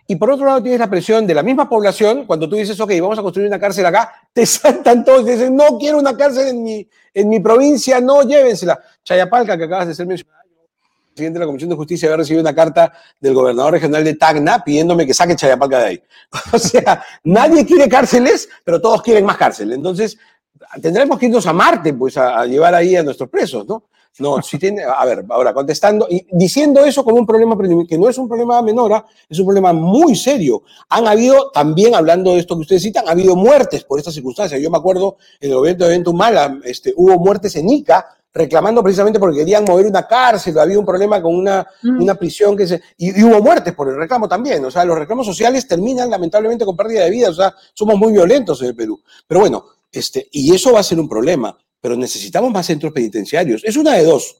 Y por otro lado tienes la presión de la misma población, cuando tú dices, ok, vamos a construir una cárcel acá, (laughs) te saltan todos y dicen, no quiero una cárcel en mi, en mi provincia, no, llévensela. Chayapalca, que acabas de ser mencionado, presidente de la Comisión de Justicia había recibido una carta del gobernador regional de Tacna pidiéndome que saque Chayapalca de ahí. (laughs) O sea, nadie quiere cárceles, pero todos quieren más cárcel. Entonces, tendremos que irnos a Marte, pues, a, llevar ahí a nuestros presos, ¿no? No, si tiene, a ver, ahora contestando y diciendo eso como un problema que no es un problema menor, ¿ah? es un problema muy serio. Han habido, también hablando de esto que ustedes citan, ha habido muertes por estas circunstancias. Yo me acuerdo en el evento de Ventumala, este, hubo muertes en Ica reclamando precisamente porque querían mover una cárcel, había un problema con una, mm. una prisión que se... Y, y, hubo muertes por el reclamo también, o sea, los reclamos sociales terminan lamentablemente con pérdida de vida, o sea, somos muy violentos en el Perú. Pero bueno, este, y eso va a ser un problema, pero necesitamos más centros penitenciarios. Es una de dos.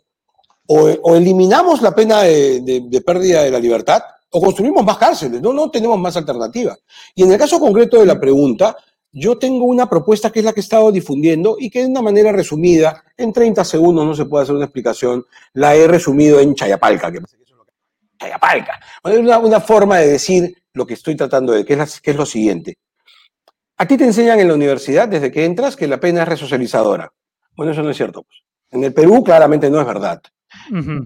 O, eliminamos la pena de, pérdida de la libertad o construimos más cárceles. No, no tenemos más alternativa. Y en el caso concreto de la pregunta, yo tengo una propuesta que es la que he estado difundiendo y que de una manera resumida, en 30 segundos no se puede hacer una explicación, la he resumido en Chayapalca, que Chayapalca. Es una, una forma de decir lo que estoy tratando de, que que es lo siguiente. A ti te enseñan en la universidad, desde que entras, que la pena es resocializadora. Bueno, eso no es cierto. Pues. En el Perú claramente no es verdad.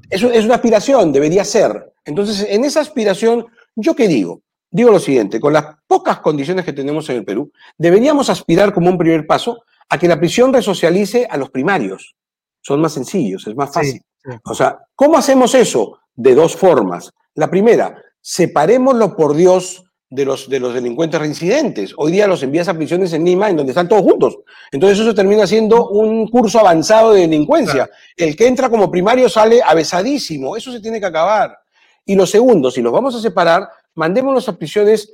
Eso es una aspiración, debería ser. Entonces, en esa aspiración, ¿yo qué digo? Digo lo siguiente, con las pocas condiciones que tenemos en el Perú, deberíamos aspirar como un primer paso a que la prisión resocialice a los primarios. Son más sencillos, es más fácil. O sea, ¿cómo hacemos eso? De dos formas. La primera, separémoslo por Dios de los, de los delincuentes reincidentes. Hoy día los envías a prisiones en Lima, en donde están todos juntos. Entonces eso termina siendo un curso avanzado de delincuencia. El que entra como primario sale abesadísimo. Eso se tiene que acabar. Y lo segundo, si los vamos a separar, mandémonos a prisiones,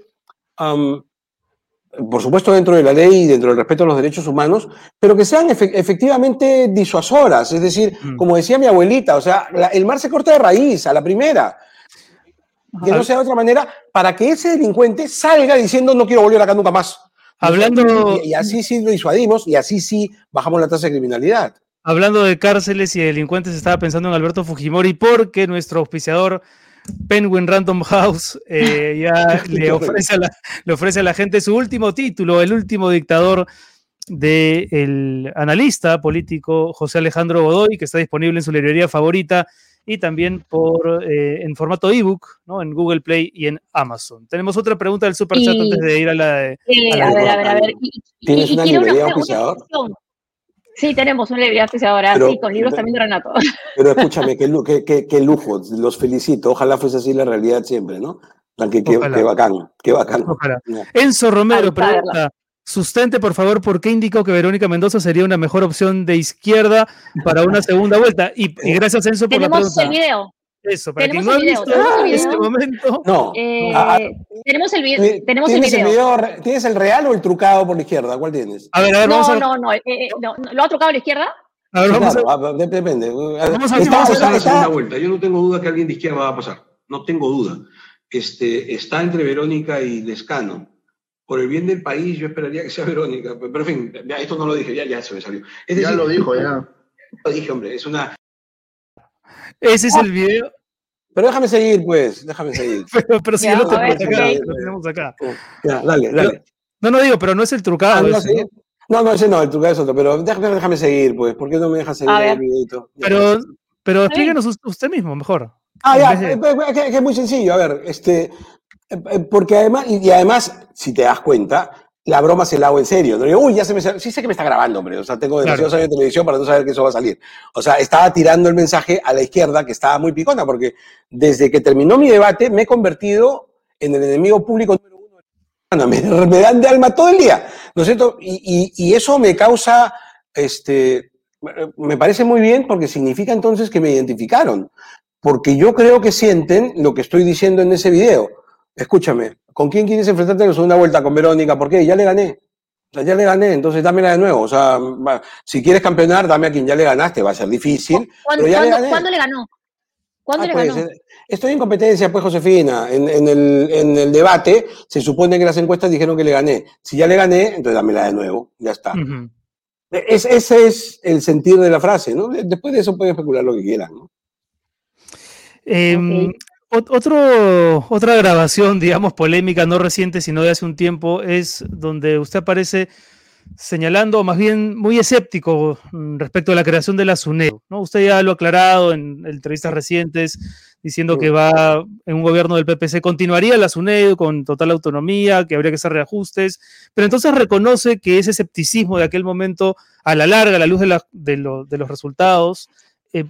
por supuesto dentro de la ley y dentro del respeto a los derechos humanos, pero que sean efectivamente disuasoras. Es decir, mm. como decía mi abuelita, o sea, el mar se corta de raíz a la primera que no sea de otra manera, para que ese delincuente salga diciendo no quiero volver acá nunca más. Hablando... Y, así sí lo disuadimos y así sí bajamos la tasa de criminalidad. Hablando de cárceles y delincuentes, estaba pensando en Alberto Fujimori porque nuestro auspiciador Penguin Random House eh, (laughs) ya le ofrece, a la, le ofrece a la gente su último título, el último dictador del analista político José Alejandro Godoy, que está disponible en su librería favorita y también por, eh, en formato ebook, ¿no? En Google Play y en Amazon. Tenemos otra pregunta del super chat antes de ir a la de. a, ver, a ver, a ver. ¿Tienes una librería oficiador? Sí, tenemos una librería oficiadora, sí, con libros también de Renato. Pero escúchame, qué, qué, qué, lujo, los felicito. Ojalá fuese así la realidad siempre, ¿no? Qué, qué, bacán, qué bacán. Enzo Romero pregunta, Sustente, por favor, por qué indicó que Verónica Mendoza sería una mejor opción de izquierda para una segunda vuelta. Y, gracias, Enzo, por la pregunta. Tenemos el video. Eso, para quien no ha visto en este momento. No. Eh, ah, ah. tenemos el, video. tenemos el video. ¿Tienes el real o el trucado por la izquierda? ¿Cuál tienes? A ver, a ver, no, vamos a ver. No, no, eh, eh, no, ¿Lo ha trucado a la izquierda? A ver, vamos a ver. Depende. Vamos a ver. Está, está, la segunda vuelta. Yo no tengo duda que alguien de izquierda va a pasar. No tengo duda. Este, está entre Verónica y Lescano por el bien del país, yo esperaría que sea Verónica. Pero, en fin, esto no lo dije, ya, ya se me salió. ya lo dijo, ya. (laughs) Lo dije, hombre, es una. Ese es el video. Pero déjame seguir, pues, déjame seguir. (laughs) pero, si ya, no te acá, lo tenemos acá. Ya, dale, dale. no, no digo, pero no es el trucado. Ah, no, ese, ¿no? no, ese no, el trucado es otro, pero déjame, déjame seguir, pues, ¿por qué no me dejas seguir el videito? Pero, pero explíquenos usted mismo, mejor. Ah, ya, es, que, es muy sencillo. A ver, este, eh, eh, porque además, y además, si te das cuenta, la broma se la hago en serio. No digo, uy, ya se me Sí sé que me está grabando, hombre. O sea, tengo demasiados años de televisión para no saber que eso va a salir. O sea, estaba tirando el mensaje a la izquierda que estaba muy picona, porque desde que terminó mi debate me he convertido en el enemigo público número uno. (laughs) Me, me dan de alma todo el día, ¿no es cierto? Y, y eso me causa, este, me parece muy bien porque significa entonces que me identificaron. Porque yo creo que sienten lo que estoy diciendo en ese video escúchame, ¿con quién quieres enfrentarte en la segunda vuelta? Con Verónica, ¿por qué? Ya le gané. O sea, ya le gané, entonces dámela de nuevo. O sea, si quieres campeonar, dame a quien ya le ganaste, va a ser difícil. ¿Cuándo, le, ganó? ¿Cuándo le ganó? Ah, pues, estoy en competencia, pues, Josefina. En, el, debate se supone que las encuestas dijeron que le gané. Si ya le gané, entonces dámela de nuevo. Ya está. ese es el sentir de la frase, ¿no? Después de eso pueden especular lo que quieran, ¿no? Em, otro, otra grabación, digamos, polémica, no reciente, sino de hace un tiempo, es donde usted aparece señalando, más bien muy escéptico mm, respecto a la creación de la SUNED. ¿no? Usted ya lo ha aclarado en entrevistas recientes, diciendo que va en un gobierno del PPC, continuaría la SUNED con total autonomía, que habría que hacer reajustes, pero entonces reconoce que ese escepticismo de aquel momento, a la larga, a la luz de, de, los resultados, eh,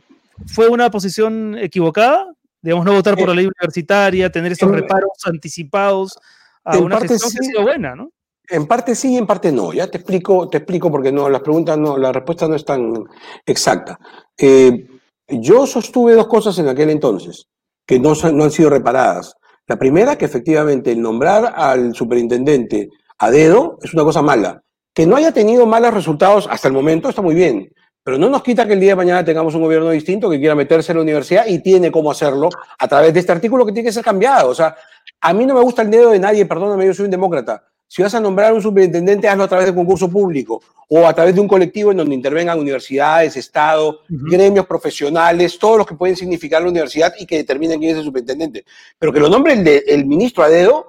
fue una posición equivocada digamos, no votar por la ley universitaria, tener esos reparos anticipados a una que ha sido buena, ¿no? En parte sí y en parte no. Ya te explico, te explico porque no, las preguntas no, la respuesta no es tan exacta. Eh, yo sostuve dos cosas en aquel entonces que no, no han sido reparadas. La primera, que efectivamente el nombrar al superintendente a dedo es una cosa mala. Que no haya tenido malos resultados hasta el momento está muy bien. Pero no nos quita que el día de mañana tengamos un gobierno distinto que quiera meterse en la universidad y tiene cómo hacerlo a través de este artículo que tiene que ser cambiado. O sea, a mí no me gusta el dedo de nadie, perdóname, yo soy un demócrata. Si vas a nombrar un superintendente, hazlo a través de concurso público o a través de un colectivo en donde intervengan universidades, Estado, gremios profesionales, todos los que pueden significar la universidad y que determinen quién es el superintendente. Pero que lo nombre el, el ministro a dedo,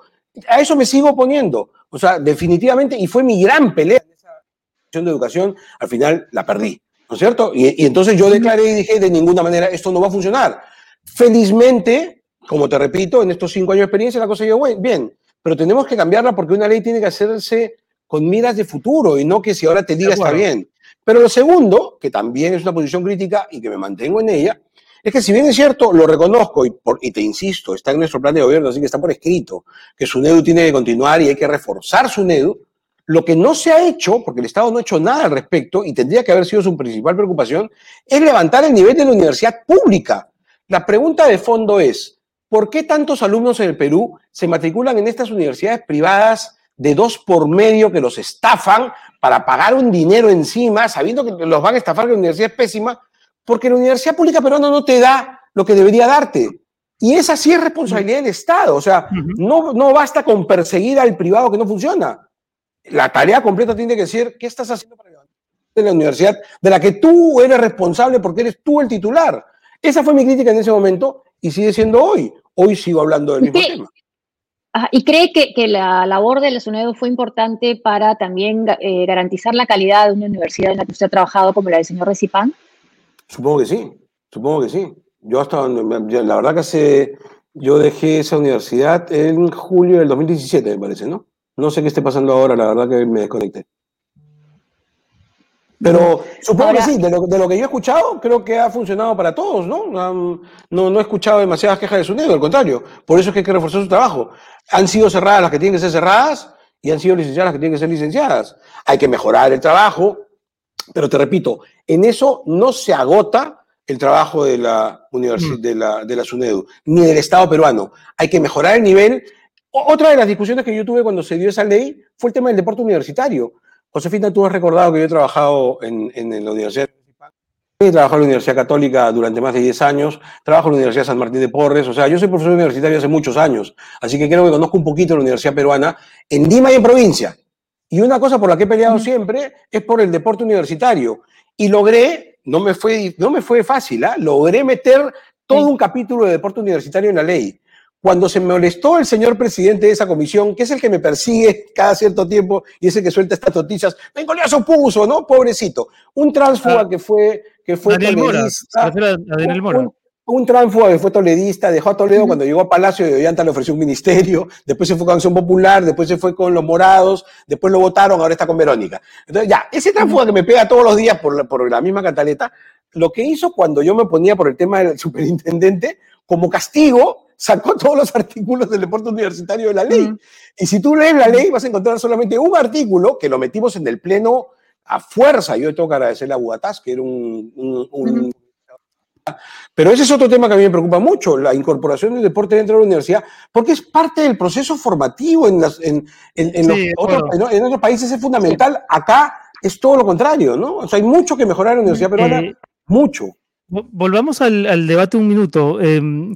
a eso me sigo oponiendo. O sea, definitivamente, y fue mi gran pelea en esa de educación, al final la perdí ¿No es cierto? Y, entonces yo declaré y dije, de ninguna manera, esto no va a funcionar. Felizmente, como te repito, en estos cinco años de experiencia la cosa llegó bien, pero tenemos que cambiarla porque una ley tiene que hacerse con miras de futuro y no que si ahora te diga está bien. Pero lo segundo, que también es una posición crítica y que me mantengo en ella, es que si bien es cierto, lo reconozco y, y te insisto, está en nuestro plan de gobierno, así que está por escrito, que su NEDU tiene que continuar y hay que reforzar su NEDU, lo que no se ha hecho, porque el Estado no ha hecho nada al respecto y tendría que haber sido su principal preocupación, es levantar el nivel de la universidad pública. La pregunta de fondo es, ¿por qué tantos alumnos en el Perú se matriculan en estas universidades privadas de dos por medio que los estafan para pagar un dinero encima, sabiendo que los van a estafar, que la universidad es pésima, porque la universidad pública peruana no te da lo que debería darte. Y esa sí es responsabilidad del Estado. O sea, no, no basta con perseguir al privado que no funciona. La tarea completa tiene que decir, ¿qué estás haciendo para de la universidad de la que tú eres responsable porque eres tú el titular? Esa fue mi crítica en ese momento y sigue siendo hoy. Hoy sigo hablando del mismo tema. ¿Y cree que, la labor de la SUNEDO fue importante para también eh, garantizar la calidad de una universidad en la que usted ha trabajado, como la del señor Recipán? Supongo que sí, supongo que sí. Yo hasta, la verdad que hace, yo dejé esa universidad en julio del 2017, me parece, ¿no? No sé qué esté pasando ahora, la verdad que me desconecté. Pero supongo que sí, de lo, que yo he escuchado, creo que ha funcionado para todos, ¿no? no, no he escuchado demasiadas quejas de su negro, al contrario. Por eso es que hay que reforzar su trabajo. Han sido cerradas las que tienen que ser cerradas y han sido licenciadas las que tienen que ser licenciadas. Hay que mejorar el trabajo, pero te repito, en eso no se agota el trabajo de la, universidad, mm. de la, de la SUNEDU, ni del Estado peruano. Hay que mejorar el nivel. Otra de las discusiones que yo tuve cuando se dio esa ley fue el tema del deporte universitario. Josefina, tú has recordado que yo he trabajado en, en, la Universidad He trabajado en la Universidad Católica durante más de 10 años, trabajo en la Universidad San Martín de Porres, o sea, yo soy profesor universitario hace muchos años, así que creo que conozco un poquito la Universidad Peruana en Lima y en provincia. Y una cosa por la que he peleado siempre es por el deporte universitario. Y logré, no me fue, no me fue fácil, ¿ah? logré meter todo un capítulo de deporte universitario en la ley. Cuando se molestó el señor presidente de esa comisión, que es el que me persigue cada cierto tiempo y es el que suelta estas noticias, vengo se opuso, ¿no? Pobrecito. Un transfuga ah. que fue, que fue toledista. Un, un transfuga que fue toledista, dejó a Toledo cuando llegó a Palacio de Ollanta le ofreció un ministerio, después se fue con Acción Popular, después se fue con los morados, después lo votaron, ahora está con Verónica. Entonces, ya, ese transfuga que me pega todos los días por por la misma cantaleta, lo que hizo cuando yo me ponía por el tema del superintendente, como castigo, sacó (laughs) todos los artículos del deporte universitario de la ley. Y si tú lees la ley, vas a encontrar solamente un artículo que lo metimos en el pleno a fuerza. Yo tengo que agradecerle a Bugatás, que era un... Pero ese es otro tema que a mí me preocupa mucho, la incorporación del deporte dentro de la universidad, porque es parte del proceso formativo en, las, en, otros, países es fundamental. Acá es todo lo contrario, ¿no? O sea, hay mucho que mejorar en la universidad peruana, eh, mucho. Volvamos al, debate un minuto. Em,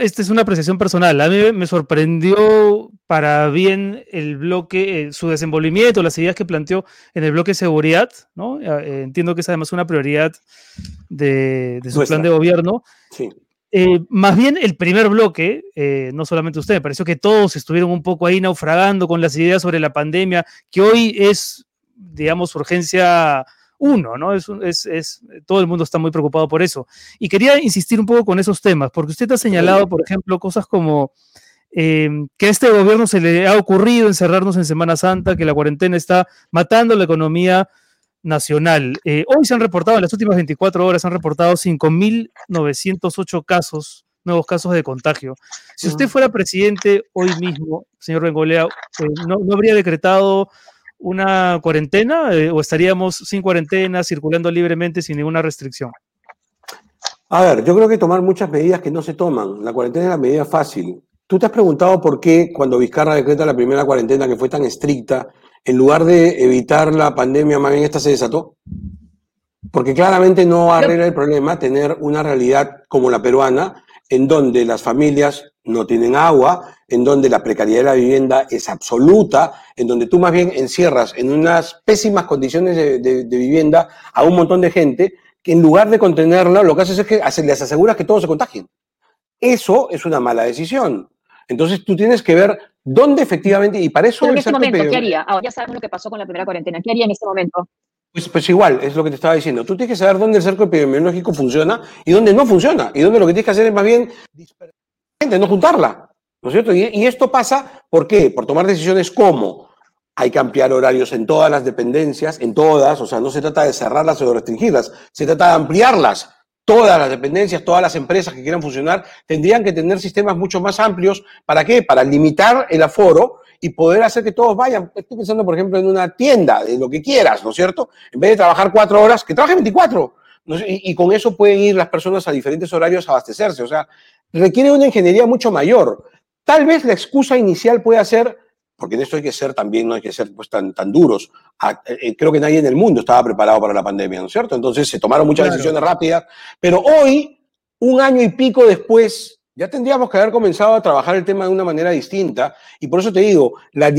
esta es una apreciación personal. A mí me sorprendió para bien el bloque, eh, su desenvolvimiento, las ideas que planteó en el bloque de seguridad. ¿no? Eh, entiendo que es además una prioridad de, su plan de gobierno. Sí. Eh, más bien el primer bloque, no solamente usted, me pareció que todos estuvieron un poco ahí naufragando con las ideas sobre la pandemia, que hoy es, digamos, urgencia uno, ¿no? Es, es, todo el mundo está muy preocupado por eso. Y quería insistir un poco con esos temas, porque usted ha señalado, por ejemplo, cosas como em, que a este gobierno se le ha ocurrido encerrarnos en Semana Santa, que la cuarentena está matando la economía nacional. Eh, hoy se han reportado, en las últimas 24 horas, se han reportado 5.908 casos, nuevos casos de contagio. Si usted fuera presidente hoy mismo, señor Bengolea, eh, no, no habría decretado una cuarentena eh, o estaríamos sin cuarentena, circulando libremente sin ninguna restricción? A ver, yo creo que tomar muchas medidas que no se toman. La cuarentena es la medida fácil. ¿Tú te has preguntado por qué cuando Vizcarra decreta la primera cuarentena que fue tan estricta, en lugar de evitar la pandemia, más bien esta se desató? Porque claramente no arregla el problema tener una realidad como la peruana, en donde las familias no tienen agua, en donde la precariedad de la vivienda es absoluta, en donde tú más bien encierras en unas pésimas condiciones de, vivienda a un montón de gente que en lugar de contenerla, lo que haces es que les aseguras que todos se contagien. Eso es una mala decisión. Entonces tú tienes que ver dónde efectivamente, y para eso... en este momento, ¿qué haría? Ahora ya sabemos lo que pasó con la primera cuarentena. ¿Qué haría en este momento? Pues, pues igual, es lo que te estaba diciendo. Tú tienes que saber dónde el cerco epidemiológico funciona y dónde no funciona. Y dónde lo que tienes que hacer es más bien gente, no juntarla. ¿No es cierto? Y, y esto pasa, ¿por qué? Por tomar decisiones como hay que ampliar horarios en todas las dependencias, en todas, o sea, no se trata de cerrarlas o de restringirlas, se trata de ampliarlas. Todas las dependencias, todas las empresas que quieran funcionar tendrían que tener sistemas mucho más amplios. ¿Para qué? Para limitar el aforo y poder hacer que todos vayan. Estoy pensando, por ejemplo, en una tienda, de lo que quieras, ¿no es cierto? En vez de trabajar cuatro horas, que trabajen 24. Y, y, con eso pueden ir las personas a diferentes horarios a abastecerse. O sea, requiere una ingeniería mucho mayor. Tal vez la excusa inicial pueda ser, porque en esto hay que ser también, no hay que ser pues, tan, tan duros. Eh, creo que nadie en el mundo estaba preparado para la pandemia, ¿no es cierto? Entonces se tomaron muchas claro. decisiones rápidas. Pero hoy, un año y pico después, ya tendríamos que haber comenzado a trabajar el tema de una manera distinta. Y por eso te digo, la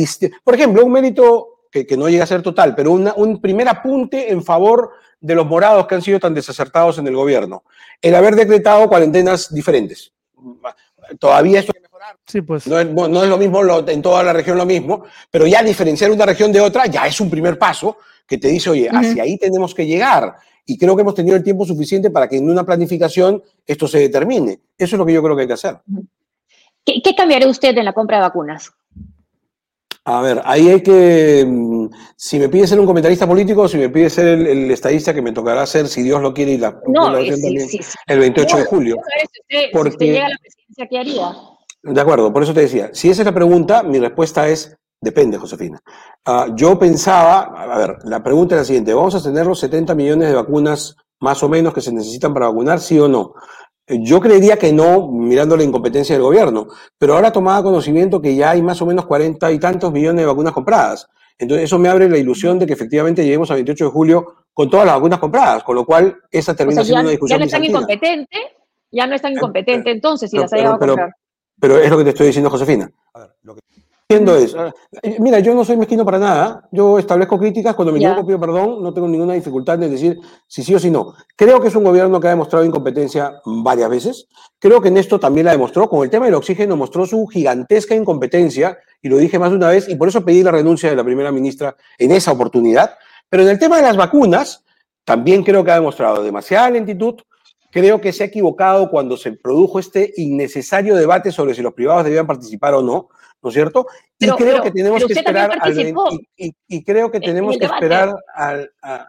por ejemplo, un mérito que, que, no llega a ser total, pero una, un primer apunte en favor de los morados que han sido tan desacertados en el gobierno. El haber decretado cuarentenas diferentes. Todavía esto. Sí, pues. no, es, no es lo mismo lo, en toda la región lo mismo, pero ya diferenciar una región de otra ya es un primer paso que te dice, oye, uh -huh. hacia ahí tenemos que llegar y creo que hemos tenido el tiempo suficiente para que en una planificación esto se determine. Eso es lo que yo creo que hay que hacer. ¿Qué, qué cambiaría usted en la compra de vacunas? A ver, ahí hay que, mm, si me pide ser un comentarista político, si me pide ser el, el estadista que me tocará ser, si Dios lo quiere, y la, no, la sí, también, sí, sí. el 28 no, de julio. Usted, Porque, si usted llega a la presidencia, ¿qué haría? De acuerdo, por eso te decía, si esa es la pregunta, mi respuesta es Depende, Josefina. Uh, yo pensaba, a ver, la pregunta es la siguiente, ¿vamos a tener los 70 millones de vacunas más o menos que se necesitan para vacunar, sí o no? Yo creería que no, mirando la incompetencia del gobierno, pero ahora tomaba conocimiento que ya hay más o menos 40 y tantos millones de vacunas compradas. Entonces eso me abre la ilusión de que efectivamente lleguemos al 28 de julio con todas las vacunas compradas, con lo cual esa termina o sea, siendo ya, una discusión. Ya no es tan incompetente, ya no es tan incompetente entonces si las ha llegado a comprar. Pero, es lo que te estoy diciendo, Josefina. A ver, lo que diciendo es, mira, yo no soy mezquino para nada, yo establezco críticas, cuando me equivoco pido perdón, no tengo ninguna dificultad en decir si sí o si no. Creo que es un gobierno que ha demostrado incompetencia varias veces, creo que en esto también la demostró, con el tema del oxígeno mostró su gigantesca incompetencia, y lo dije más de una vez, y por eso pedí la renuncia de la primera ministra en esa oportunidad, pero en el tema de las vacunas, también creo que ha demostrado demasiada lentitud, creo que se ha equivocado cuando se produjo este innecesario debate sobre si los privados debían participar o no, ¿no es cierto? Y pero, creo pero, que tenemos que esperar al, y, y, y, creo que tenemos que esperar al a,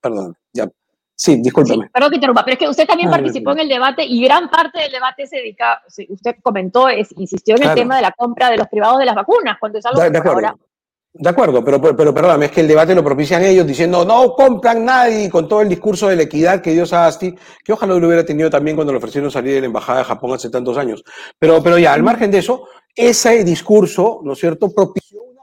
perdón, ya. Sí, discúlpame. Sí, perdón que interrumpa, pero es que usted también ah, participó en el debate y gran parte del debate se dedica, usted comentó, es, insistió en claro. el tema de la compra de los privados de las vacunas, cuando es algo de, de que ahora de acuerdo, pero, pero, perdóname, es que el debate lo propician ellos diciendo no compran nadie con todo el discurso de la equidad que dio Sagasti, que ojalá lo hubiera tenido también cuando le ofrecieron salir de la embajada de Japón hace tantos años. Pero, pero ya, al margen de eso, ese discurso, ¿no es cierto?, propició una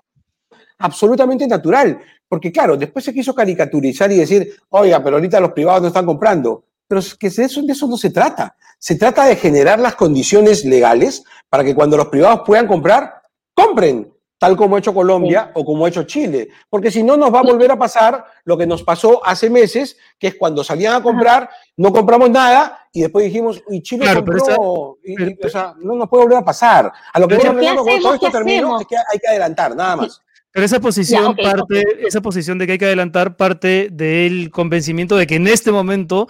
absolutamente natural. Porque claro, después se quiso caricaturizar y decir, oiga, pero ahorita los privados no están comprando. Pero es que eso, de eso no se trata. Se trata de generar las condiciones legales para que cuando los privados puedan comprar, compren tal como ha hecho Colombia sí. o como ha hecho Chile, porque si no nos va a volver a pasar lo que nos pasó hace meses, que es cuando salían a comprar, no compramos nada y después dijimos, y Chile claro, compró, esa, y, y, o sea, no nos puede volver a pasar. A lo que pero ¿qué hacemos, todo esto es que hay que adelantar, nada más. Pero esa posición ya, okay, parte, okay. esa posición de que hay que adelantar parte del convencimiento de que en este momento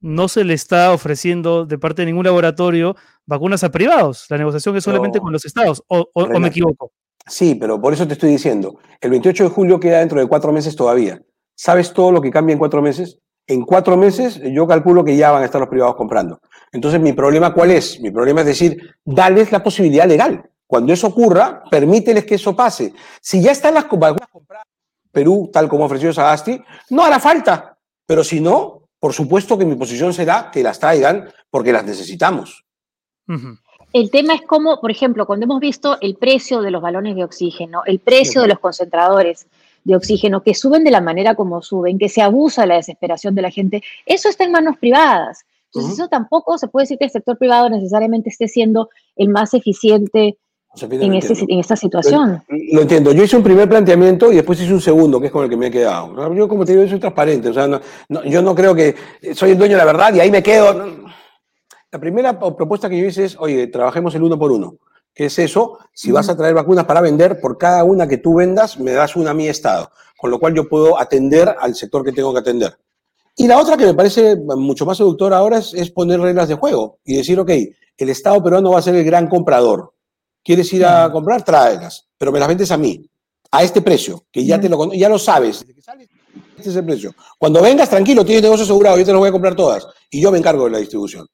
no se le está ofreciendo de parte de ningún laboratorio vacunas a privados. La negociación es solamente no, con los estados, o, o, o me equivoco. Sí, pero por eso te estoy diciendo, el 28 de julio queda dentro de cuatro meses todavía. ¿Sabes todo lo que cambia en cuatro meses? En cuatro meses yo calculo que ya van a estar los privados comprando. Entonces, ¿mi problema cuál es? Mi problema es decir, dales la posibilidad legal. Cuando eso ocurra, permíteles que eso pase. Si ya están las compradas Perú, tal como ofreció Sagasti, no hará falta. Pero si no, por supuesto que mi posición será que las traigan porque las necesitamos. El tema es cómo, por ejemplo, cuando hemos visto el precio de los balones de oxígeno, el precio de los concentradores de oxígeno, que suben de la manera como suben, que se abusa de la desesperación de la gente, eso está en manos privadas. Entonces, uh -huh. eso tampoco se puede decir que el sector privado necesariamente esté siendo el más eficiente en, ese, en, esta situación. Lo, lo, entiendo. Yo hice un primer planteamiento y después hice un segundo, que es con el que me he quedado. Yo, como te digo, soy transparente. O sea, no, no, yo no creo que soy el dueño de la verdad y ahí me quedo. La primera propuesta que yo hice es, oye, trabajemos el uno por uno. ¿Qué es eso? Si vas a traer vacunas para vender, por cada una que tú vendas, me das una a mi Estado, con lo cual yo puedo atender al sector que tengo que atender. Y la otra que me parece mucho más seductora ahora es, poner reglas de juego y decir, ok, el Estado peruano va a ser el gran comprador. ¿Quieres ir a comprar? Tráelas, pero me las vendes a mí, a este precio, que ya, te lo, ya lo sabes. Este es el precio. Cuando vengas, tranquilo, tienes negocio asegurado, yo te lo voy a comprar todas y yo me encargo de la distribución.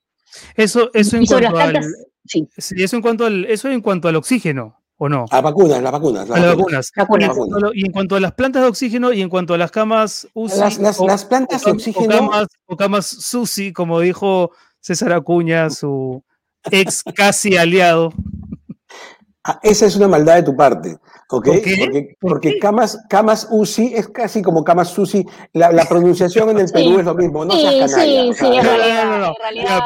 Eso, eso en cuanto al, sí. eso en cuanto al, eso en cuanto al oxígeno. ¿O no? A vacunas, las vacunas. Las, vacunas. Y, en cuanto a las plantas de oxígeno y en cuanto a las camas UCI. Las, plantas de oxígeno. O camas, SUSI, como dijo César Acuña, su ex casi aliado. Ah, esa es una maldad de tu parte. Porque, porque camas, camas UCI es casi como camas SUSI. La, la pronunciación en el (laughs) Perú es lo mismo. No sí, seas canalla. Sí, sí, en realidad.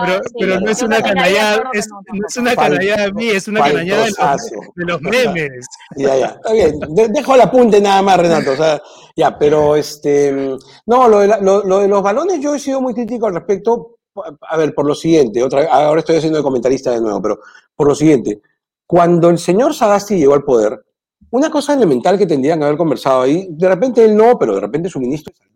pero, pero no es una canallada, es, no es una canallada de mí, es una canallada de los, de los, memes. Ya, ya, está bien. dejo el apunte nada más, Renato. O sea, ya, pero este. No, lo de, lo, lo de los balones, yo he sido muy crítico al respecto. A ver, por lo siguiente, otra, ahora estoy haciendo de comentarista de nuevo, pero por lo siguiente. Cuando el señor Sagasti llegó al poder, una cosa elemental que tendrían que haber conversado ahí, de repente él no, pero de repente su ministro de Salud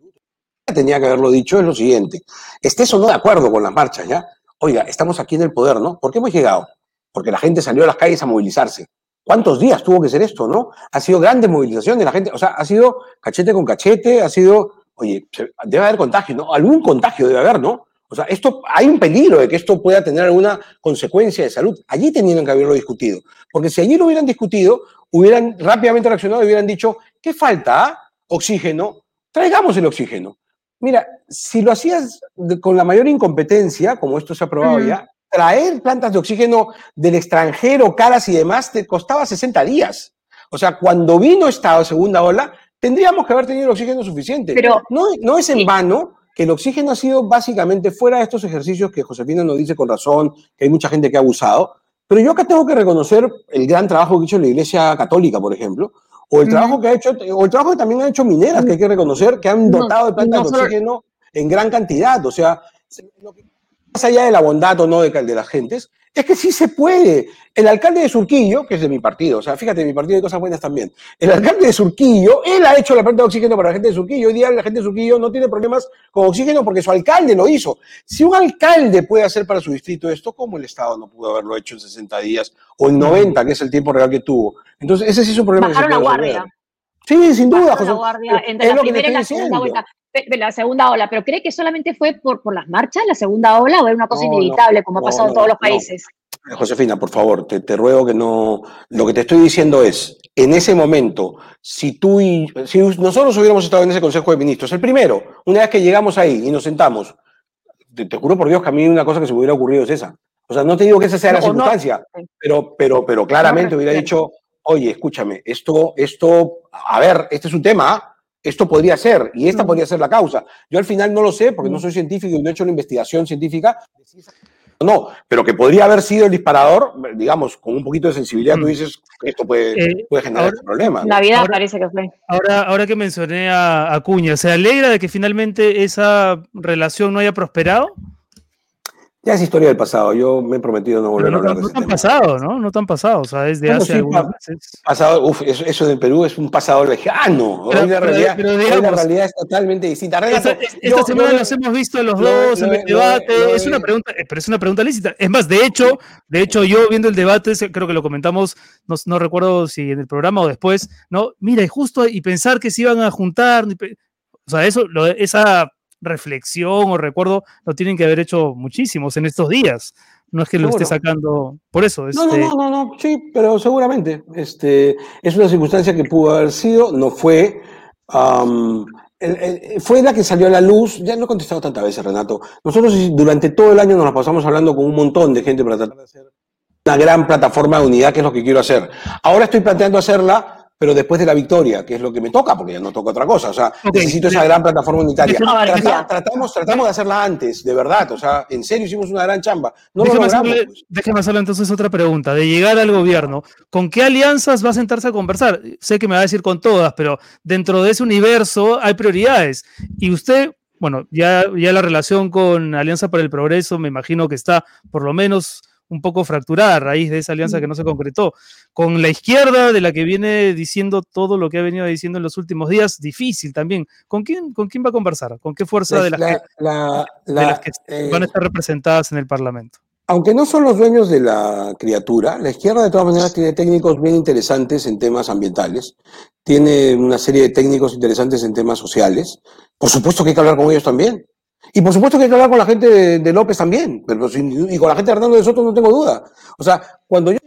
tenía que haberlo dicho, es lo siguiente. Estés o no de acuerdo con las marchas, ¿ya? Oiga, estamos aquí en el poder, ¿no? ¿Por qué hemos llegado? Porque la gente salió a las calles a movilizarse. ¿Cuántos días tuvo que ser esto, no? Ha sido grande movilización de la gente, o sea, ha sido cachete con cachete, ha sido, oye, debe haber contagio, ¿no? Algún contagio debe haber, ¿no? O sea, esto, hay un peligro de que esto pueda tener alguna consecuencia de salud. Allí tenían que haberlo discutido. Porque si allí lo hubieran discutido, hubieran rápidamente reaccionado y hubieran dicho, ¿qué falta? Oxígeno. Traigamos el oxígeno. Mira, si lo hacías con la mayor incompetencia, como esto se ha probado ya, traer plantas de oxígeno del extranjero, caras y demás, te costaba 60 días. O sea, cuando vino esta segunda ola, tendríamos que haber tenido el oxígeno suficiente. Pero no, no es en vano que el oxígeno ha sido básicamente fuera de estos ejercicios que Josefina nos dice con razón, que hay mucha gente que ha abusado, pero yo acá tengo que reconocer el gran trabajo que ha hecho la Iglesia Católica, por ejemplo, o el trabajo que ha hecho, o el trabajo que también han hecho mineras, que hay que reconocer, que han dotado de plantas de oxígeno en gran cantidad. O sea, más allá de la bondad o no de, de las gentes, es que sí se puede. El alcalde de Surquillo, que es de mi partido, o sea, fíjate, mi partido hay cosas buenas también. El alcalde de Surquillo, él ha hecho la planta de oxígeno para la gente de Surquillo. Hoy día la gente de Surquillo no tiene problemas con oxígeno porque su alcalde lo hizo. Si un alcalde puede hacer para su distrito esto, ¿cómo el Estado no pudo haberlo hecho en 60 días o en 90, que es el tiempo real que tuvo? Entonces, ese sí es un problema Bajaron que se la guardia. Sí, sin duda, José. La guardia entre la primera y la segunda vuelta la segunda ola, pero ¿cree que solamente fue por, por las marchas, la segunda ola, o era una cosa inevitable, como ha pasado en todos los países? Josefina, por favor, te, ruego que no. Lo que te estoy diciendo es, en ese momento, si tú y. Si nosotros hubiéramos estado en ese Consejo de Ministros, el primero, una vez que llegamos ahí y nos sentamos, te, juro por Dios que a mí una cosa que se me hubiera ocurrido es esa. O sea, no te digo que esa sea la circunstancia, pero, pero, pero claramente hubiera dicho, oye, escúchame, esto, esto, a ver, este es un tema, esto podría ser, y esta podría ser la causa. Yo al final no lo sé, porque no soy científico y no he hecho una investigación científica no, pero que podría haber sido el disparador, digamos, con un poquito de sensibilidad, tú mm. dices que esto puede, eh, puede generar ahora, problemas. Navidad parece que fue. Ahora, ahora que mencioné a Acuña, ¿se alegra de que finalmente esa relación no haya prosperado? Ya es historia del pasado. Yo me he prometido no volver a hablar de No tan pasado, ¿no? No tan pasado. O sea, desde hace algunos meses. Pasado, uf, eso, eso del Perú es un pasado lejano. hoy, la realidad, la realidad es totalmente distinta. esta, semana nos hemos visto los dos en el debate. es una pregunta, pero es una pregunta lícita. Es más, de hecho, de hecho, yo viendo el debate, creo que lo comentamos, no, no recuerdo si en el programa o después, ¿no? Mira, y justo y pensar que se iban a juntar. O sea, eso, lo, esa reflexión o recuerdo lo tienen que haber hecho muchísimos en estos días. No es que lo esté sacando por eso. No, no, no, no, sí, pero seguramente. Este, es una circunstancia que pudo haber sido, no fue. fue la que salió a la luz, ya no he contestado tantas veces, Renato. Nosotros durante todo el año nos pasamos hablando con un montón de gente para tratar de hacer una gran plataforma de unidad, que es lo que quiero hacer. Ahora estoy planteando hacerla pero después de la victoria, que es lo que me toca, porque ya no toca otra cosa. O sea, necesito esa gran plataforma unitaria. tratamos, tratamos de hacerla antes, de verdad. O sea, en serio hicimos una gran chamba. No déjeme, hacerle, pues. déjeme hacerle entonces otra pregunta. De llegar al gobierno, ¿con qué alianzas va a sentarse a conversar? Sé que me va a decir con todas, pero dentro de ese universo hay prioridades. Y usted, bueno, ya, ya la relación con Alianza para el Progreso, me imagino que está por lo menos un poco fracturada a raíz de esa alianza que no se concretó. Con la izquierda, de la que viene diciendo todo lo que ha venido diciendo en los últimos días, difícil también. ¿Con quién, con quién va a conversar? ¿Con qué fuerza de las, que, eh, van a estar representadas en el Parlamento? Aunque no son los dueños de la criatura, la izquierda de todas maneras tiene técnicos bien interesantes en temas ambientales, tiene una serie de técnicos interesantes en temas sociales. Por supuesto que hay que hablar con ellos también. Y por supuesto que hay que hablar con la gente de, López también, pero y con la gente de Hernando de Soto no tengo duda. O sea, cuando yo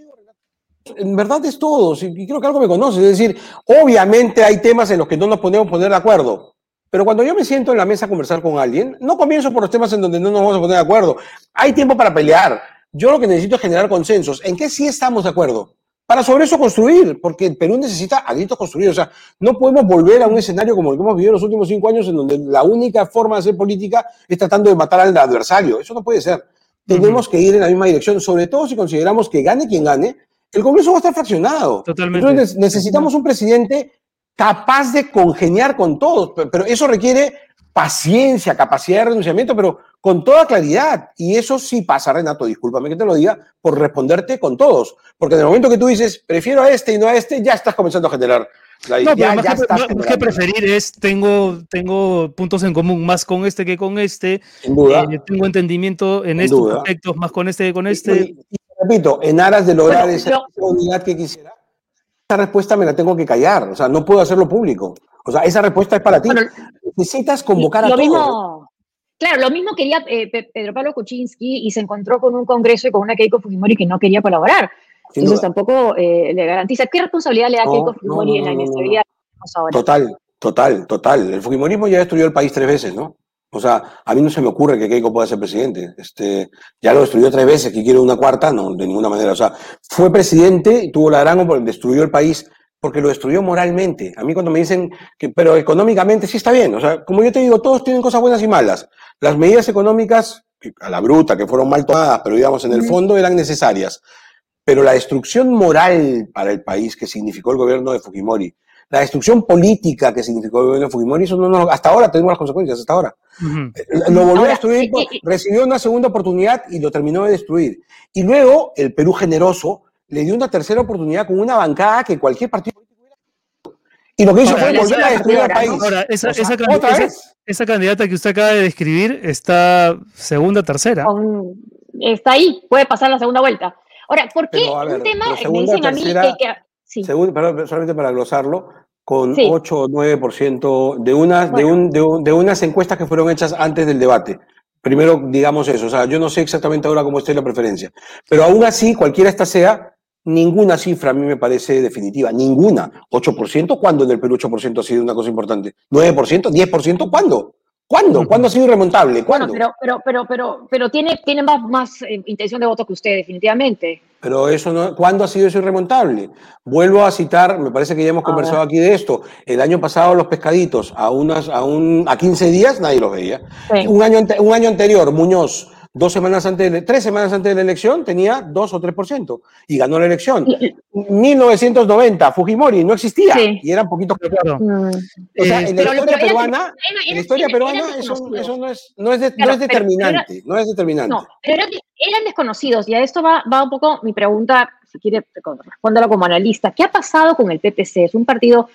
en verdad es todo, y creo que algo me conoce, es decir, obviamente hay temas en los que no nos podemos poner de acuerdo, pero cuando yo me siento en la mesa a conversar con alguien, no comienzo por los temas en donde no nos vamos a poner de acuerdo. Hay tiempo para pelear. Yo lo que necesito es generar consensos. ¿En qué sí estamos de acuerdo? Para sobre eso construir, porque el Perú necesita a gritos construir. O sea, no podemos volver a un escenario como el que hemos vivido en los últimos cinco años, en donde la única forma de hacer política es tratando de matar al adversario. Eso no puede ser. Tenemos que ir en la misma dirección, sobre todo si consideramos que gane quien gane, el Congreso va a estar fraccionado. Totalmente. Entonces necesitamos un presidente capaz de congeniar con todos, pero eso requiere paciencia, capacidad de renunciamiento, pero con toda claridad. Y eso sí pasa, Renato, discúlpame que te lo diga, por responderte con todos. Porque en el momento que tú dices, prefiero a este y no a este, ya estás comenzando a generar la no, ya, ya que, que preferir es, tengo, tengo puntos en común más con este que con este. duda. Eh, tengo entendimiento en estos aspectos más con este que con este. Y, repito, en aras de lograr esa unidad que quisiera, esa respuesta me la tengo que callar, o sea, no puedo hacerlo público. O sea, esa respuesta es para ti. Necesitas convocar a todos. Claro, lo mismo quería eh, Pedro Pablo Kuczynski y se encontró con un congreso y con una Keiko Fujimori que no quería colaborar. Entonces tampoco eh, le garantiza. ¿Qué responsabilidad le da Keiko Fujimori en la inestabilidad Total, total, total. El Fujimorismo ya destruyó el país tres veces, ¿no? O sea, a mí no se me ocurre que Keiko pueda ser presidente. Este, ya lo destruyó tres veces, que quiere una cuarta, no, de ninguna manera. O sea, fue presidente, tuvo la gran, destruyó el país porque lo destruyó moralmente. A mí cuando me dicen que, pero económicamente sí está bien. O sea, como yo te digo, todos tienen cosas buenas y malas. Las medidas económicas, a la bruta, que fueron mal tomadas, pero digamos, en el fondo eran necesarias. Pero la destrucción moral para el país que significó el gobierno de Fujimori, la destrucción política que significó el gobierno de Fujimori, eso no, no hasta ahora tenemos las consecuencias, hasta ahora. Eh, lo volvió a destruir, recibió una segunda oportunidad y lo terminó de destruir. Y luego el Perú generoso le dio una tercera oportunidad con una bancada que cualquier partido político hubiera y lo que hizo fue volver a destruir al país. Ahora, esa, esa, esa, candidata que usted acaba de describir está segunda, tercera. está ahí, puede pasar la segunda vuelta. Ahora, ¿por qué un tema, me dicen a mí que... sí. perdón, solamente para glosarlo, con 8 o 9% de unas, de, un, de, unas encuestas que fueron hechas antes del debate. Primero, digamos eso. O sea, yo no sé exactamente ahora cómo esté la preferencia. Pero aún así, cualquiera esta sea, ninguna cifra a mí me parece definitiva. Ninguna. 8%, ¿cuándo en el Perú 8% ha sido una cosa importante? ¿9%? ¿10%? ¿Cuándo? ¿Cuándo? ¿Cuándo ha sido irremontable? ¿Cuándo? Bueno, pero, pero, pero, pero, pero tiene, tiene más, más eh, intención de voto que usted, definitivamente. Pero eso no, ¿cuándo ha sido eso irremontable? Vuelvo a citar, me parece que ya hemos conversado aquí de esto. El año pasado los pescaditos a unas, a un, a 15 días nadie los veía. Un año, un año anterior, Muñoz dos semanas antes, de, tres semanas antes de la elección tenía 2 o 3% y ganó la elección. 1990, Fujimori no existía y era un poquito claro. Mm. O sea, en la historia peruana, en la historia peruana eso, no es, no es, no es determinante, no es determinante. No, pero eran desconocidos y a esto va, va un poco mi pregunta, si quiere responderlo como analista. ¿Qué ha pasado con el PPC? Es un partido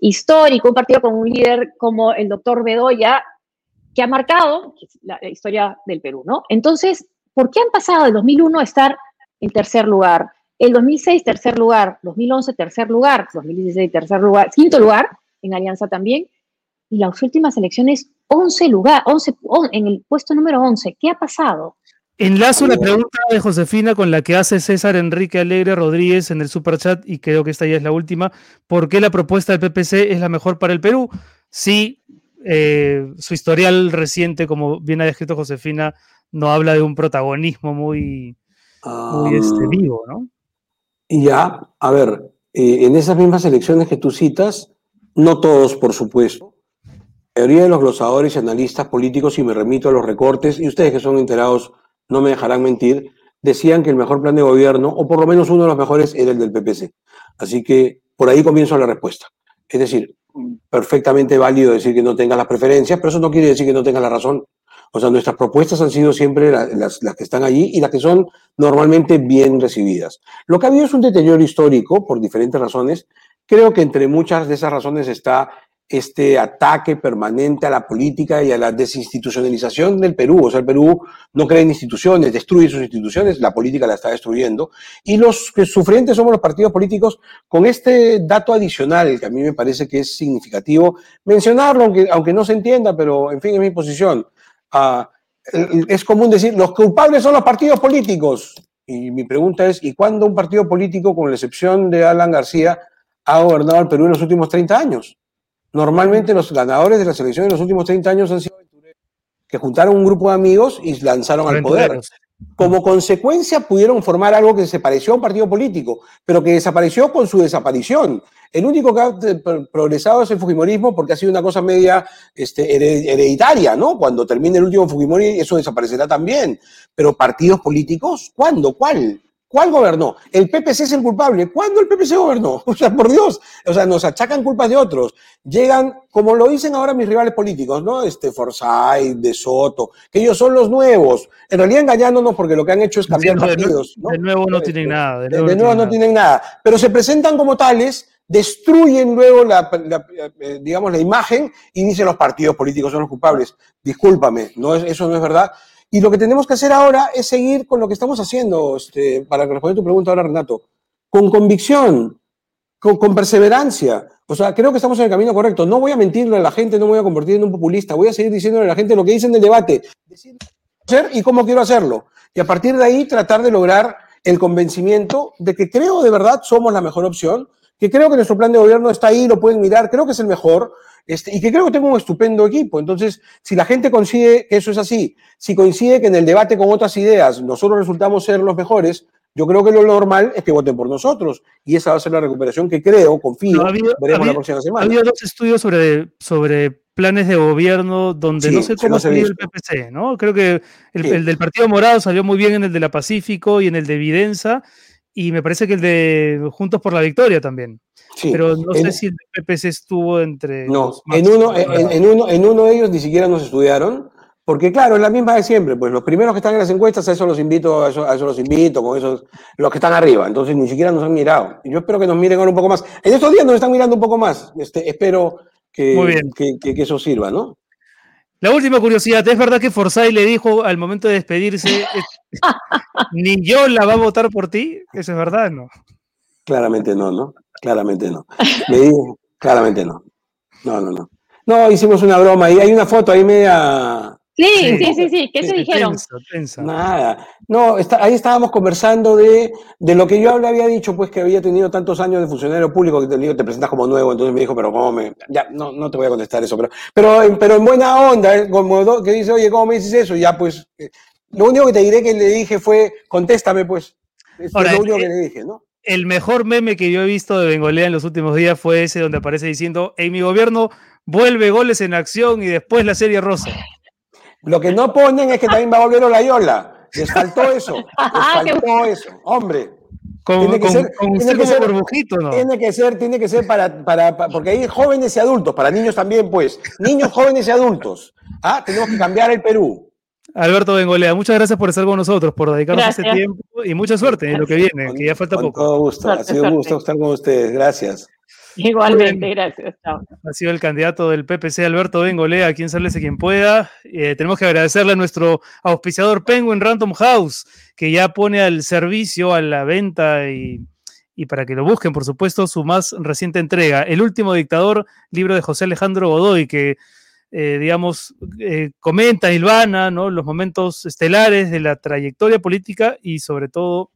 histórico, un partido con un líder como el doctor Bedoya, que ha marcado la, historia del Perú, ¿no? Entonces, ¿por qué han pasado del 2001 a estar en tercer lugar? El 2006, tercer lugar, 2011, tercer lugar, 2016, tercer lugar, quinto lugar, en Alianza también, y las últimas elecciones, 11 lugar, 11, en el puesto número 11. ¿Qué ha pasado? Enlazo la pregunta de Josefina con la que hace César Enrique Alegre Rodríguez en el superchat y creo que esta ya es la última. ¿Por qué la propuesta del PPC es la mejor para el Perú? Sí, eh, su historial reciente, como bien ha descrito Josefina, no habla de un protagonismo muy, este, vivo, ¿no? Ya, a ver, eh, en esas mismas elecciones que tú citas, no todos, por supuesto, la mayoría de los glosadores y analistas políticos, y me remito a los recortes, y ustedes que son enterados no me dejarán mentir, decían que el mejor plan de gobierno, o por lo menos uno de los mejores, era el del PPC. Así que por ahí comienzo la respuesta. Es decir, perfectamente válido decir que no tenga las preferencias, pero eso no quiere decir que no tenga la razón. O sea, nuestras propuestas han sido siempre las, las, que están allí y las que son normalmente bien recibidas. Lo que ha habido es un deterioro histórico por diferentes razones. Creo que entre muchas de esas razones está este ataque permanente a la política y a la desinstitucionalización del Perú. O sea, el Perú no cree en instituciones, destruye sus instituciones, la política la está destruyendo. Y los que sufrientes somos los partidos políticos con este dato adicional que a mí me parece que es significativo mencionarlo, aunque, aunque no se entienda, pero en fin, es mi posición. Ah, es común decir, los culpables son los partidos políticos. Y mi pregunta es, ¿y cuándo un partido político, con la excepción de Alan García, ha gobernado el Perú en los últimos 30 años? Normalmente los ganadores de la selección en los últimos 30 años han sido que juntaron un grupo de amigos y lanzaron al poder. Como consecuencia pudieron formar algo que se pareció a un partido político, pero que desapareció con su desaparición. El único que ha progresado es el Fujimorismo porque ha sido una cosa media este, hereditaria, ¿no? Cuando termine el último Fujimori eso desaparecerá también. Pero partidos políticos, ¿cuándo? ¿Cuál? ¿Cuál gobernó? El PPC es el culpable. ¿Cuándo el PPC gobernó? (laughs) O sea, por Dios. O sea, nos achacan culpas de otros. Llegan, como lo dicen ahora mis rivales políticos, ¿no? Este Forsyth, De Soto, que ellos son los nuevos. En realidad engañándonos porque lo que han hecho es cambiar partidos. ¿no? De nuevo no tienen nada. De nuevo, no, tienen, nada. Pero se presentan como tales, destruyen luego la, eh, digamos, la imagen y dicen los partidos políticos son los culpables. Discúlpame, no es, eso no es verdad. Y lo que tenemos que hacer ahora es seguir con lo que estamos haciendo, este, para responder tu pregunta ahora, Renato, con convicción, con, perseverancia. O sea, creo que estamos en el camino correcto. No voy a mentirle a la gente, no voy a convertir en un populista. Voy a seguir diciéndole a la gente lo que dicen del debate, decir hacer y cómo quiero hacerlo. Y a partir de ahí tratar de lograr el convencimiento de que creo de verdad somos la mejor opción, que creo que nuestro plan de gobierno está ahí, lo pueden mirar, creo que es el mejor, este, y que creo que tengo un estupendo equipo. Entonces, si la gente consigue que eso es así, si coincide que en el debate con otras ideas nosotros resultamos ser los mejores, yo creo que lo normal es que voten por nosotros. Y esa va a ser la recuperación que creo, confío, veremos la próxima semana. Ha habido dos estudios sobre, sobre planes de gobierno donde no sé cómo salió el PPC, ¿no? Creo que el, el, del Partido Morado salió muy bien en el de la Pacífico y en el de Evidenza, y me parece que el de Juntos por la Victoria también. Pero no sé si el PPC estuvo entre. No, en uno, en, uno, en uno de ellos ni siquiera nos estudiaron, porque claro, es la misma de siempre, pues los primeros que están en las encuestas, a eso los invito, a eso, los invito, con esos, los que están arriba, entonces ni siquiera nos han mirado. Y yo espero que nos miren ahora un poco más. En estos días nos están mirando un poco más, este, espero que, que, que, eso sirva, ¿no? La última curiosidad, ¿es verdad que Forsyth le dijo al momento de despedirse, (laughs) ni yo la va a votar por ti? ¿Eso es verdad no? Claramente no, ¿no? Claramente no. Me dijo, claramente no. No, no, no. No, hicimos una broma y hay una foto ahí media... Sí, sí, sí, sí, ¿qué se dijeron? Nada. No, ahí estábamos conversando de, de, lo que yo le había dicho, pues que había tenido tantos años de funcionario público que te, te presentas como nuevo, entonces me dijo, pero ¿cómo me...? Ya, no, no te voy a contestar eso, pero, pero, pero en buena onda, ¿eh? como que dice, oye, ¿cómo me dices eso? Ya, pues, eh, lo único que te diré que le dije fue, contéstame, pues. Es lo único que le dije, ¿no? el mejor meme que yo he visto de Bengolea en los últimos días fue ese donde aparece diciendo, en mi gobierno vuelve goles en acción y después la serie rosa. Lo que no ponen es que también va a volver Olayola. Les faltó eso. (laughs) Les ah, faltó eso. Hombre. tiene que ser, tiene que ser, burbujito, ¿no? Tiene que ser, tiene que ser para, para, porque hay jóvenes y adultos, para niños también, pues. Niños, jóvenes y adultos. Ah, tenemos que cambiar el Perú. Alberto Bengolea, muchas gracias por estar con nosotros, por dedicarnos ese tiempo y mucha suerte en lo que viene, que ya falta con poco. Todo gusto, ha sido un gusto estar con ustedes, gracias. (laughs) Igualmente, gracias. Ha sido el candidato del PPC, Alberto Bengolea, quien sálvese quien pueda. Eh, tenemos que agradecerle a nuestro auspiciador Penguin Random House, que ya pone al servicio, a la venta y, y para que lo busquen, por supuesto, su más reciente entrega, El último dictador, libro de José Alejandro Godoy, que eh, digamos, eh, comenta, Ilvana, ¿no? los momentos estelares de la trayectoria política y sobre todo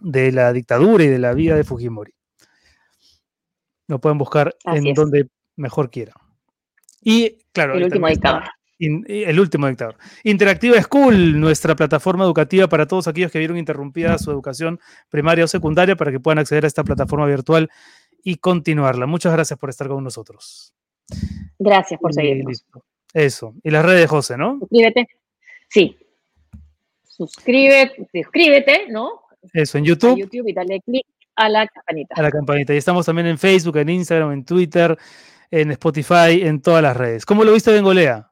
de la dictadura y de la vida de Fujimori. Lo pueden buscar en donde mejor quieran. Y claro, el último dictador. el último dictador. Interactiva School, nuestra plataforma educativa para todos aquellos que vieron interrumpida su educación primaria o secundaria para que puedan acceder a esta plataforma virtual y continuarla. Muchas gracias por estar con nosotros. Gracias por seguirnos. Eso. Y las redes de José, ¿no? Suscríbete. Sí. Suscríbete, suscríbete, ¿no? Eso, en YouTube. YouTube y dale clic a la campanita. A la campanita. Y estamos también en Facebook, en Instagram, en Twitter, en Spotify, en todas las redes. ¿Cómo lo viste Bengolea?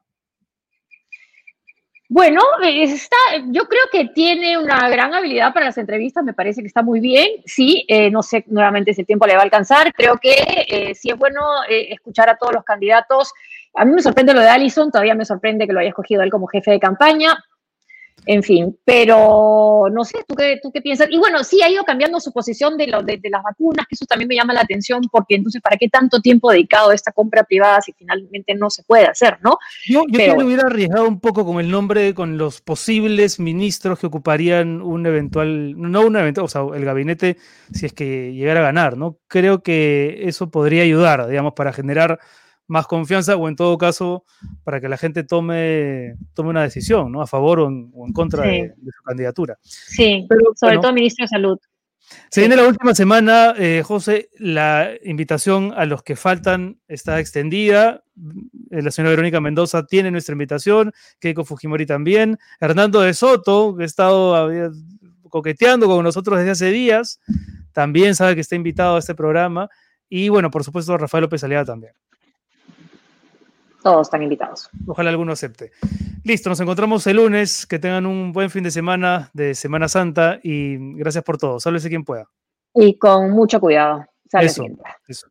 Bueno, está, yo creo que tiene una gran habilidad para las entrevistas, me parece que está muy bien. Sí, eh, no sé nuevamente si el tiempo le va a alcanzar. Creo que eh, sí es bueno eh, escuchar a todos los candidatos. A mí me sorprende lo de Allison, todavía me sorprende que lo haya escogido él como jefe de campaña. En fin, pero no sé, ¿tú qué, tú qué piensas? Y bueno, sí ha ido cambiando su posición de, lo, de, las vacunas, que eso también me llama la atención, porque entonces, ¿para qué tanto tiempo dedicado a esta compra privada si finalmente no se puede hacer, no? Yo, yo creo que hubiera arriesgado un poco con el nombre, con los posibles ministros que ocuparían un eventual, no un eventual, o sea, el gabinete, si es que llegara a ganar, ¿no? Creo que eso podría ayudar, digamos, para generar más confianza o en todo caso para que la gente tome, tome una decisión, ¿no? A favor o en, contra de, su candidatura. Sí, Pero, sobre todo ministro de Salud. Se viene la última semana, eh, José, la invitación a los que faltan está extendida. Eh, la señora Verónica Mendoza tiene nuestra invitación, Keiko Fujimori también, Hernando de Soto, que ha estado coqueteando con nosotros desde hace días, también sabe que está invitado a este programa. Y bueno, por supuesto, Rafael López Aliaga también. Todos están invitados. Ojalá alguno acepte. Listo, nos encontramos el lunes. Que tengan un buen fin de semana de Semana Santa y gracias por todo. Sálvese quien pueda. Y con mucho cuidado. Sálvese quien pueda. Eso.